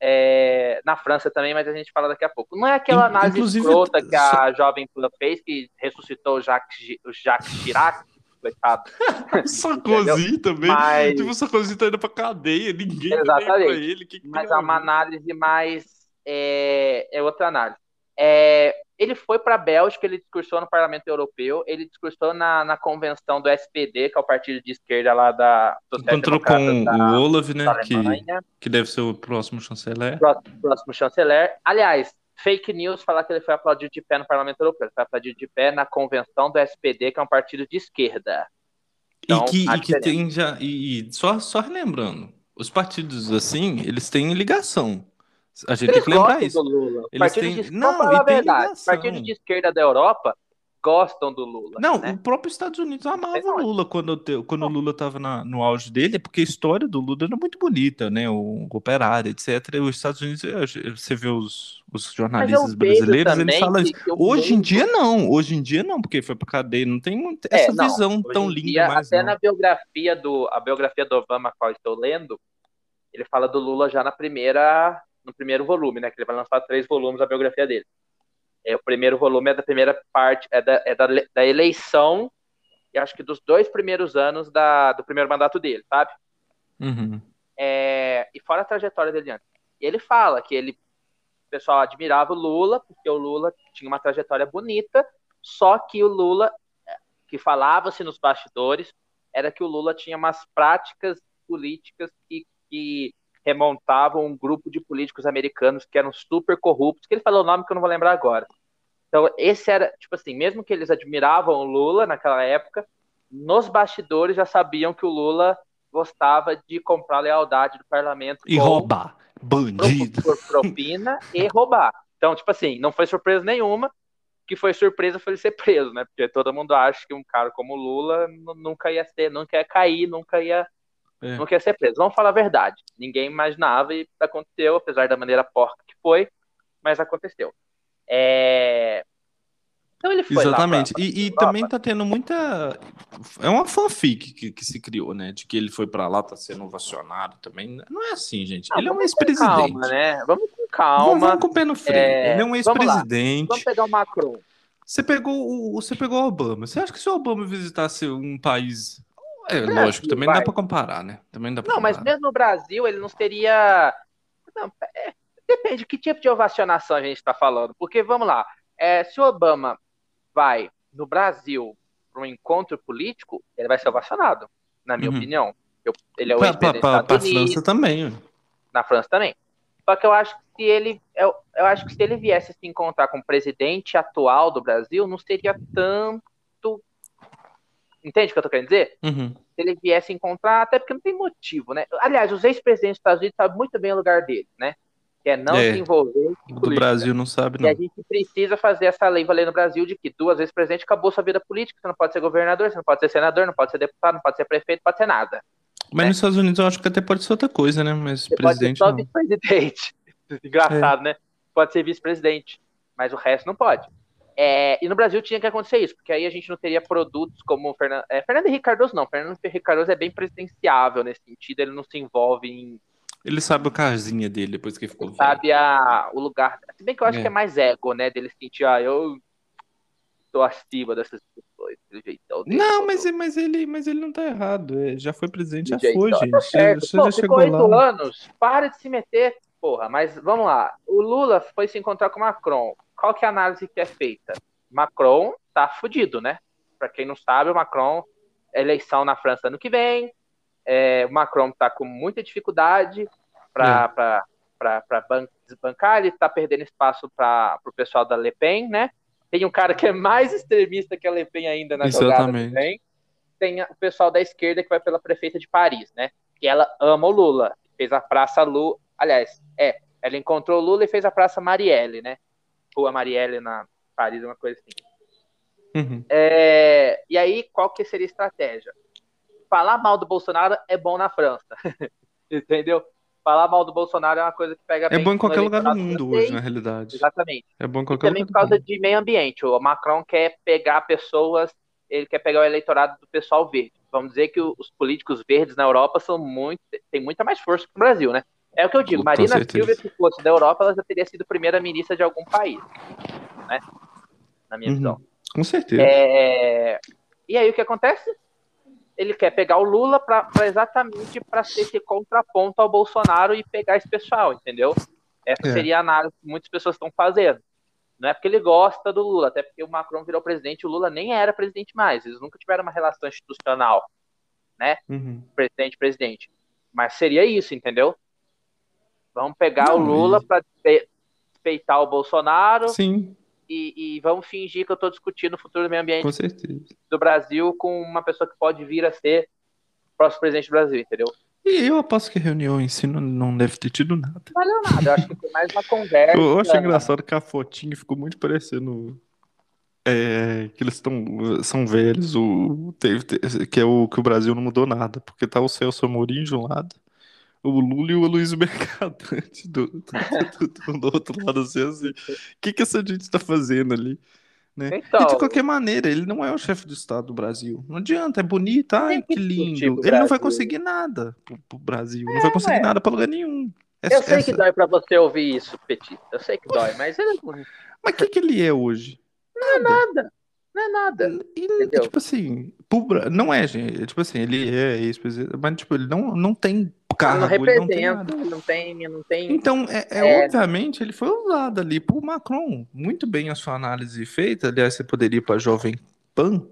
é, na França também, mas a gente fala daqui a pouco. Não é aquela análise Inclusive, escrota que a jovem Plan fez, que ressuscitou o Jacques, o Jacques Chirac, coitado. Sarkozy também. Mas... Tipo, o Sarkozy tá indo pra cadeia, ninguém Exatamente. pra ele. Que que mas é uma análise mais. É, é outra análise. É, ele foi para a Bélgica, ele discursou no Parlamento Europeu, ele discursou na, na convenção do SPD, que é o partido de esquerda lá da Encontrou com da, o Olaf, né? Que, que deve ser o próximo chanceler. Próximo, próximo chanceler. Aliás, fake news falar que ele foi aplaudido de pé no Parlamento Europeu. Ele foi aplaudido de pé na convenção do SPD, que é um partido de esquerda. Então, e que, e que tem já. E, e só, só relembrando, os partidos assim, eles têm ligação. A gente Eles tem que lembrar isso. Eles partido têm... de... Não, a verdade. Partido de esquerda da Europa gostam do Lula. Não, né? o próprio Estados Unidos amava o Lula quando, quando o Lula estava no auge dele, porque a história do Lula era muito bonita, né? O operário, etc. E os Estados Unidos, você vê os, os jornalistas brasileiros, eles falam isso. Hoje em dia não, hoje em dia não, porque foi para cadeia, não tem é, essa não, visão tão linda dia, mais. Até não. na biografia do a biografia do Obama, qual estou lendo, ele fala do Lula já na primeira no primeiro volume, né? Que ele vai lançar três volumes da biografia dele. É, o primeiro volume é da primeira parte, é da, é da, da eleição, e acho que dos dois primeiros anos da, do primeiro mandato dele, sabe? Uhum. É, e fora a trajetória dele antes. E ele fala que ele, o pessoal admirava o Lula, porque o Lula tinha uma trajetória bonita, só que o Lula, que falava-se nos bastidores, era que o Lula tinha umas práticas políticas que, que remontavam um grupo de políticos americanos que eram super corruptos, que ele falou o nome que eu não vou lembrar agora. Então, esse era, tipo assim, mesmo que eles admiravam o Lula naquela época, nos bastidores já sabiam que o Lula gostava de comprar lealdade do parlamento. E roubar. Bandido. Por, propina e roubar. Então, tipo assim, não foi surpresa nenhuma. que foi surpresa foi ele ser preso, né? Porque todo mundo acha que um cara como o Lula nunca ia ser, nunca ia cair, nunca ia é. não quer ser preso. Vamos falar a verdade. Ninguém imaginava e aconteceu, apesar da maneira porca que foi, mas aconteceu. É... Então ele foi Exatamente. Lá pra, e, e também tá tendo muita. É uma fanfic que, que se criou, né? De que ele foi para lá, tá sendo ovacionado também. Não é assim, gente. Não, ele é um ex-presidente. Calma, né? Vamos com calma. Vamos, vamos com o pé no freio. É... Ele é um ex-presidente. Vamos, vamos, pegar o Macron. Você pegou o, você pegou o Obama. Você acha que se o Obama visitasse um país é, lógico, também vai. dá para comparar, né? Também dá pra não, comparar. mas mesmo no Brasil ele não seria. Não, é, depende de que tipo de ovacionação a gente está falando. Porque, vamos lá, é, se o Obama vai no Brasil para um encontro político, ele vai ser ovacionado, na minha uhum. opinião. Eu, ele é o ex-presidente Para a França também. Na França também. Só que eu acho que se ele, eu, eu acho que se ele viesse se encontrar com o presidente atual do Brasil, não seria tanto Entende o que eu tô querendo dizer? Uhum. Se ele viesse encontrar, até porque não tem motivo, né? Aliás, os ex-presidentes dos Estados Unidos sabem muito bem o lugar deles, né? Que é não é, se envolver. do Brasil não sabe, não. E a gente precisa fazer essa lei valer no Brasil de que duas vezes presidente acabou sua vida política. Você não pode ser governador, você não pode ser senador, não pode ser deputado, não pode ser prefeito, não pode ser nada. Mas né? nos Estados Unidos eu acho que até pode ser outra coisa, né? Mas você presidente. Pode ser só vice-presidente. Engraçado, é. né? Pode ser vice-presidente, mas o resto não pode. É, e no Brasil tinha que acontecer isso, porque aí a gente não teria produtos como Fernando, é, Fernando Henrique Cardoso, não. Fernando Henrique Cardoso é bem presidenciável nesse sentido, ele não se envolve em. Ele sabe o casinha dele depois que ficou. Ele sabe a, o lugar. Se bem que eu acho é. que é mais ego, né? Dele sentir, ah, eu tô acima dessas pessoas, do jeitão dele. Não, mas, mas, ele, mas ele não tá errado. É, já foi presidente, já foi, tá gente. Certo. Já, Pô, já ficou oito anos, para de se meter, porra. Mas vamos lá. O Lula foi se encontrar com o Macron qual que é a análise que é feita? Macron tá fudido, né? Para quem não sabe, o Macron, eleição na França ano que vem, é, o Macron tá com muita dificuldade para hum. desbancar, ele tá perdendo espaço para o pessoal da Le Pen, né? Tem um cara que é mais extremista que a Le Pen ainda na Exatamente. jogada também. Tem o pessoal da esquerda que vai pela prefeita de Paris, né? Que ela ama o Lula. Fez a Praça Lula. Aliás, é, Ela encontrou o Lula e fez a Praça Marielle, né? Rua Marielle na Paris, uma coisa assim. Uhum. É, e aí, qual que seria a estratégia? Falar mal do Bolsonaro é bom na França. Entendeu? Falar mal do Bolsonaro é uma coisa que pega É bom em qualquer lugar do mundo hoje, na realidade. Exatamente. É bom em qualquer e também lugar por causa de meio ambiente. O Macron quer pegar pessoas, ele quer pegar o eleitorado do pessoal verde. Vamos dizer que os políticos verdes na Europa são muito, tem muita mais força que o Brasil, né? É o que eu digo. Com Marina certeza. Silva, se fosse da Europa, ela já teria sido primeira-ministra de algum país, né? Na minha uhum. visão. Com certeza. É... E aí o que acontece? Ele quer pegar o Lula para exatamente para ser esse contraponto ao Bolsonaro e pegar esse pessoal, entendeu? Essa é. seria a análise que muitas pessoas estão fazendo. Não é porque ele gosta do Lula, até porque o Macron virou presidente, o Lula nem era presidente mais. Eles nunca tiveram uma relação institucional, né? Uhum. Presidente, presidente. Mas seria isso, entendeu? Vamos pegar Não, o Lula para respeitar o Bolsonaro. Sim. E, e, vamos fingir que eu estou discutindo o futuro do meio ambiente do Brasil com uma pessoa que pode vir a ser o próximo presidente do Brasil, entendeu? E eu aposto que a reunião em si não, não deve ter tido nada. Não valeu nada, eu acho que foi mais uma conversa. Eu, acho engraçado que a fotinha ficou muito parecendo. É, que eles estão são velhos, o, teve, que é o que o Brasil não mudou nada, porque tá o Celso Amorim de um lado, o Lula e o Luiz Mercadante do, do, do, outro lado, assim, assim. O que, que essa gente está fazendo ali? Né? Então, e de qualquer maneira, ele não é o chefe do Estado do Brasil. Não adianta, é bonito, ai, que lindo. Ele não vai conseguir nada pro, pro Brasil, é, não vai conseguir é. nada para lugar nenhum. Essa, eu sei essa... que dói para você ouvir isso, Petit. Eu sei que dói, mas ele é Mas o que, que ele é hoje? Não é nada. Não é nada. Ele, tipo assim, não é, gente. Tipo assim, ele é ex-presidente, mas tipo, ele não, não tem cargo, não representa, não tem, não tem, não tem. Então, é, é, é, obviamente, ele foi usado ali por Macron. Muito bem a sua análise feita. Aliás, você poderia ir para Jovem Pan.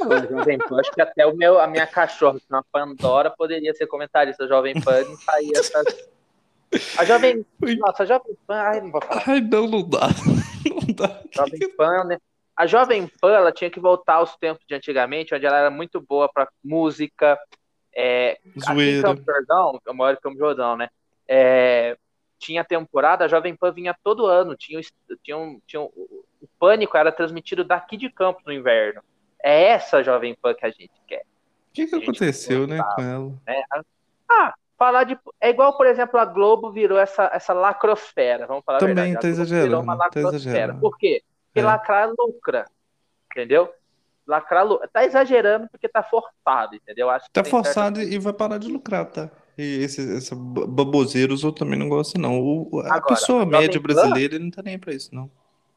Não, Jovem Pan, acho que até o meu, a minha cachorra, uma Pandora, poderia ser comentarista Jovem Pan e sair essa. A Jovem. Nossa, a Jovem Pan. Ai, não vou falar. Ai, não, não dá. Não dá. Jovem Pan, né? A Jovem Pan ela tinha que voltar aos tempos de antigamente, onde ela era muito boa para música. É, aqui em Campo Jordão, eu moro em Campo Jordão, né? É, tinha temporada, a Jovem Pan vinha todo ano. Tinha, tinha, um, tinha um, o Pânico era transmitido daqui de Campos no inverno. É essa Jovem Pan que a gente quer. O que, que aconteceu, né, com ela? Né? Ah, falar de. É igual, por exemplo, a Globo virou essa, essa lacrosfera. Vamos falar Também, a verdade. tá exagerando. Virou uma tá lacrosfera. Tá Por quê? Porque é. lacrar lucra, entendeu? Lacrar lucra. Tá exagerando porque tá forçado, entendeu? Acho tá forçado certo... e vai parar de lucrar, tá? E esse, esse baboseiro os outros também não gostam, não. O, a Agora, pessoa a média brasileira ele não tá nem pra isso, não.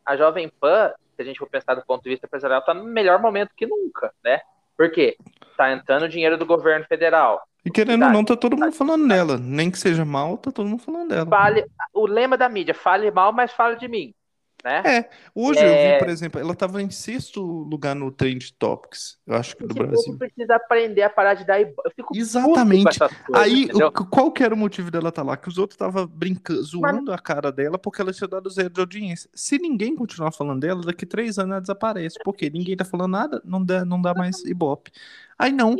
A Jovem Pan, se a gente for pensar do ponto de vista empresarial, tá no melhor momento que nunca, né? Por quê? Tá entrando dinheiro do governo federal. E querendo ou não, tá todo mundo falando dela. Nem que seja mal, tá todo mundo falando dela. Fale, o lema da mídia, fale mal, mas fale de mim né? É, hoje é... eu vi, é. por exemplo, ela estava em sexto lugar no Trend Topics, eu acho que do Brasil. precisa aprender a parar de dar Eu fico Exatamente. Coisas, Aí, o, qual que era o motivo dela estar tá lá? Que os outros estavam brincando, zoando Mas... a cara dela porque ela tinha dado zero de audiência. Se ninguém continuar falando dela, daqui três anos ela desaparece. Porque ninguém tá falando nada, não dá, não dá mais ibope. Aí não,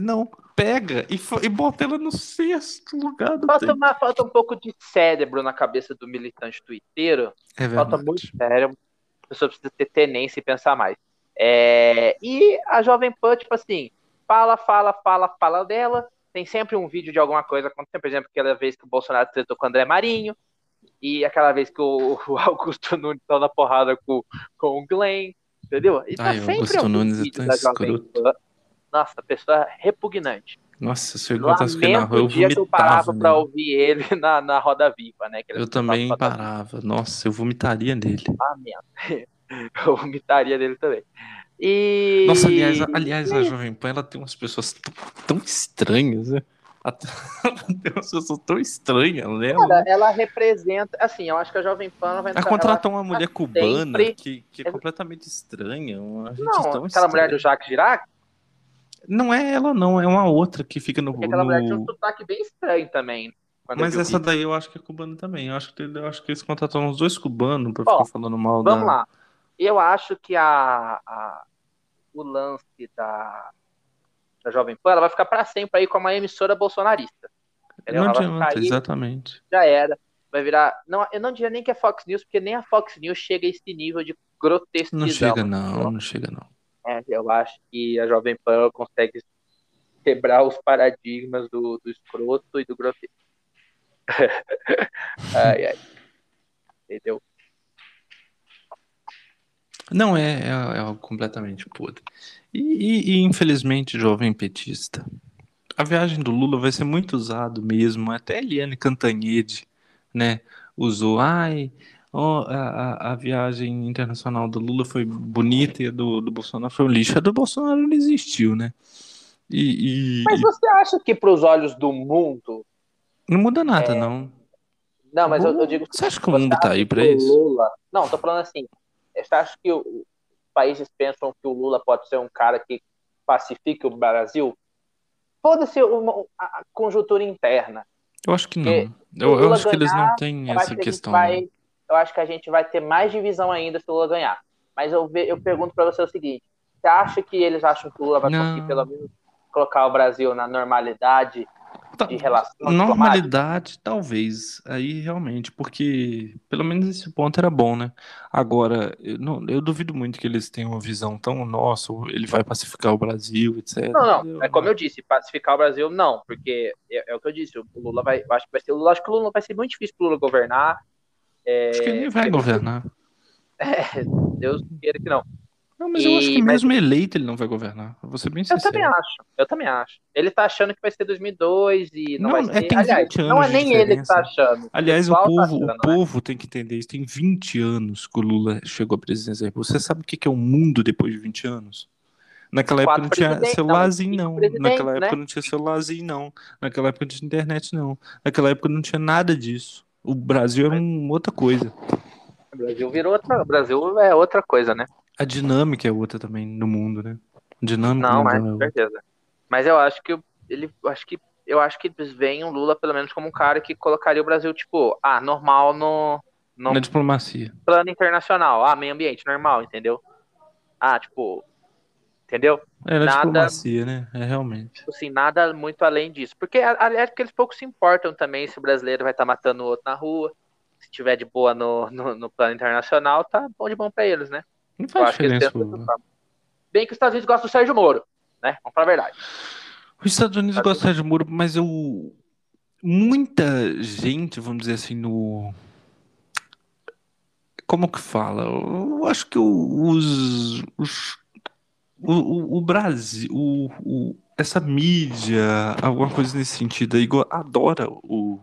não, pega e, e bota ela no sexto lugar do falta, uma, falta um pouco de cérebro na cabeça do militante twitteiro. É falta muito cérebro. A pessoa precisa ter tenência e pensar mais. É, e a Jovem Pan, tipo assim, fala, fala, fala, fala dela. Tem sempre um vídeo de alguma coisa acontecendo, por exemplo, aquela vez que o Bolsonaro tretou com o André Marinho, e aquela vez que o, o Augusto Nunes tá na porrada com, com o Glenn, entendeu? E tá Ai, sempre Augusto Nunes é tão escroto. Nossa, pessoa repugnante. Nossa, se eu encontrasse ele na rua, eu dia que eu parava nele. pra ouvir ele na, na Roda Viva, né? eu também parava. Nossa, eu vomitaria nele. Ah, merda. Eu vomitaria nele também. E... Nossa, aliás, aliás a Jovem Pan ela tem umas pessoas tão, tão estranhas, né? Ela tem umas pessoas tão estranhas, né? Cara, ela representa. Assim, eu acho que a Jovem Pan vai entrar. Ela contratou uma mulher cubana sempre... que, que é completamente estranha. Uma gente não, aquela estranha. mulher do Jacques Chirac? Não é ela, não, é uma outra que fica no. Porque aquela no... mulher tinha um sotaque bem estranho também. Mas essa daí eu acho que é cubana também. Eu acho que, eu acho que eles contrataram uns dois cubanos pra Bom, ficar falando mal vamos da. Vamos lá. Eu acho que a, a, o lance da, da Jovem Pan ela vai ficar para sempre aí com uma emissora bolsonarista. Entendeu? Não adianta, exatamente. Já era. vai virar. Não, eu não diria nem que é Fox News, porque nem a Fox News chega a esse nível de grotesquidão. Não chega, não, não chega, não. É, eu acho que a Jovem Pan consegue quebrar os paradigmas do, do escroto e do grotesco. ai, ai. Entendeu? Não, é, é, é completamente podre. E, e, e, infelizmente, jovem petista, a viagem do Lula vai ser muito usado mesmo. Até Eliane Cantanhede, né, usou. Ai, oh, a, a viagem internacional do Lula foi bonita e a do, do Bolsonaro foi um lixo. A do Bolsonaro não existiu, né? E, e mas você acha que para os olhos do mundo não muda nada, é... não. Não, mas eu, eu, digo. Você acha que o mundo tá aí para isso? Lula... Não, tô falando assim. Você acha que os países pensam que o Lula pode ser um cara que pacifique o Brasil? Foda-se a conjuntura interna. Eu acho que não. Eu, eu acho que eles não têm essa questão. Vai, eu acho que a gente vai ter mais divisão ainda se o Lula ganhar. Mas eu, eu pergunto para você o seguinte: você acha que eles acham que o Lula vai não. conseguir pelo menos colocar o Brasil na normalidade de relação Normalidade, talvez. Aí realmente, porque pelo menos esse ponto era bom, né? Agora, eu, não, eu duvido muito que eles tenham uma visão tão, nossa, ele vai pacificar o Brasil, etc. Não, não. É como eu disse, pacificar o Brasil, não, porque é, é o que eu disse, o Lula vai. Acho que vai ser. Eu acho que o Lula vai ser muito difícil pro Lula governar. É, acho que ele vai governar. É, Deus queira que não. Não, mas e, eu acho que mesmo mas... eleito ele não vai governar. Vou ser bem sincero. Eu também acho. Eu também acho. Ele tá achando que vai ser 2002 e não, não vai é, ser. Tem Aliás, 20 anos não é nem ele que tá achando. Aliás, o, o povo, tá achando, o né? povo tem que entender isso. Tem 20 anos que o Lula chegou à presidência. Você sabe o que é o mundo depois de 20 anos? Naquela época não tinha celularzinho, não. Naquela época né? não tinha celularzinho, não. Naquela época não tinha internet, não. Naquela época não tinha nada disso. O Brasil era uma outra coisa. O Brasil virou outra. O Brasil é outra coisa, né? A dinâmica é outra também no mundo, né? A dinâmica Não, mas, é com certeza. Mas eu acho que ele acho que eu acho que eles veem o Lula pelo menos como um cara que colocaria o Brasil tipo, ah, normal no, no na diplomacia. Plano internacional, ah, meio ambiente normal, entendeu? Ah, tipo, entendeu? É na nada, diplomacia, né? É realmente. Assim, nada muito além disso. Porque, aliás, porque eles pouco se importam também se o brasileiro vai estar tá matando o outro na rua. Se tiver de boa no, no, no plano internacional, tá bom de bom para eles, né? Não faz diferença. Bem que os Estados Unidos gostam do Sérgio Moro, né? Vamos falar a verdade. Os Estados Unidos gostam do Sérgio Moro, mas eu. Muita gente, vamos dizer assim, no. Como que fala? Eu acho que os. os o, o, o Brasil. O, o, essa mídia, alguma coisa nesse sentido aí, adora o,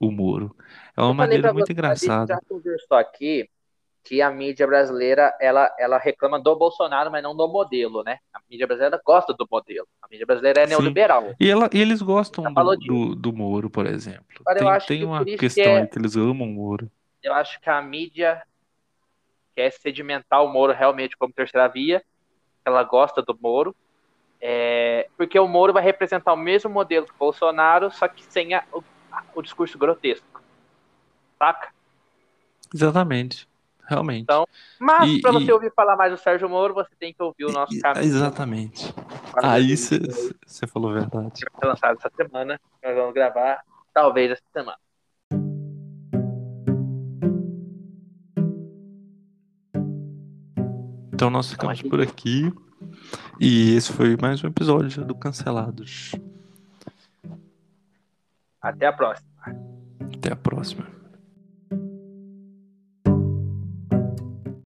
o Moro. É uma eu maneira muito você, engraçada. A gente já conversou aqui que a mídia brasileira ela, ela reclama do Bolsonaro, mas não do modelo, né? A mídia brasileira gosta do modelo. A mídia brasileira é neoliberal. E, ela, e eles gostam do, do, do, Moro, por exemplo. tem, tem que uma questão que é, que eles amam o Moro. Eu acho que a mídia quer sedimentar o Moro realmente como terceira via. Ela gosta do Moro. É, porque o Moro vai representar o mesmo modelo que o Bolsonaro, só que sem a, o, o discurso grotesco. Saca? Exatamente realmente. Então, mas para você e... ouvir falar mais do Sérgio Moro, você tem que ouvir o nosso caminho. Exatamente. Aí você falou verdade. Vai ser lançado essa semana, nós vamos gravar, talvez essa semana. Então nós ficamos por aqui. E esse foi mais um episódio do Cancelados. Até a próxima. Até a próxima.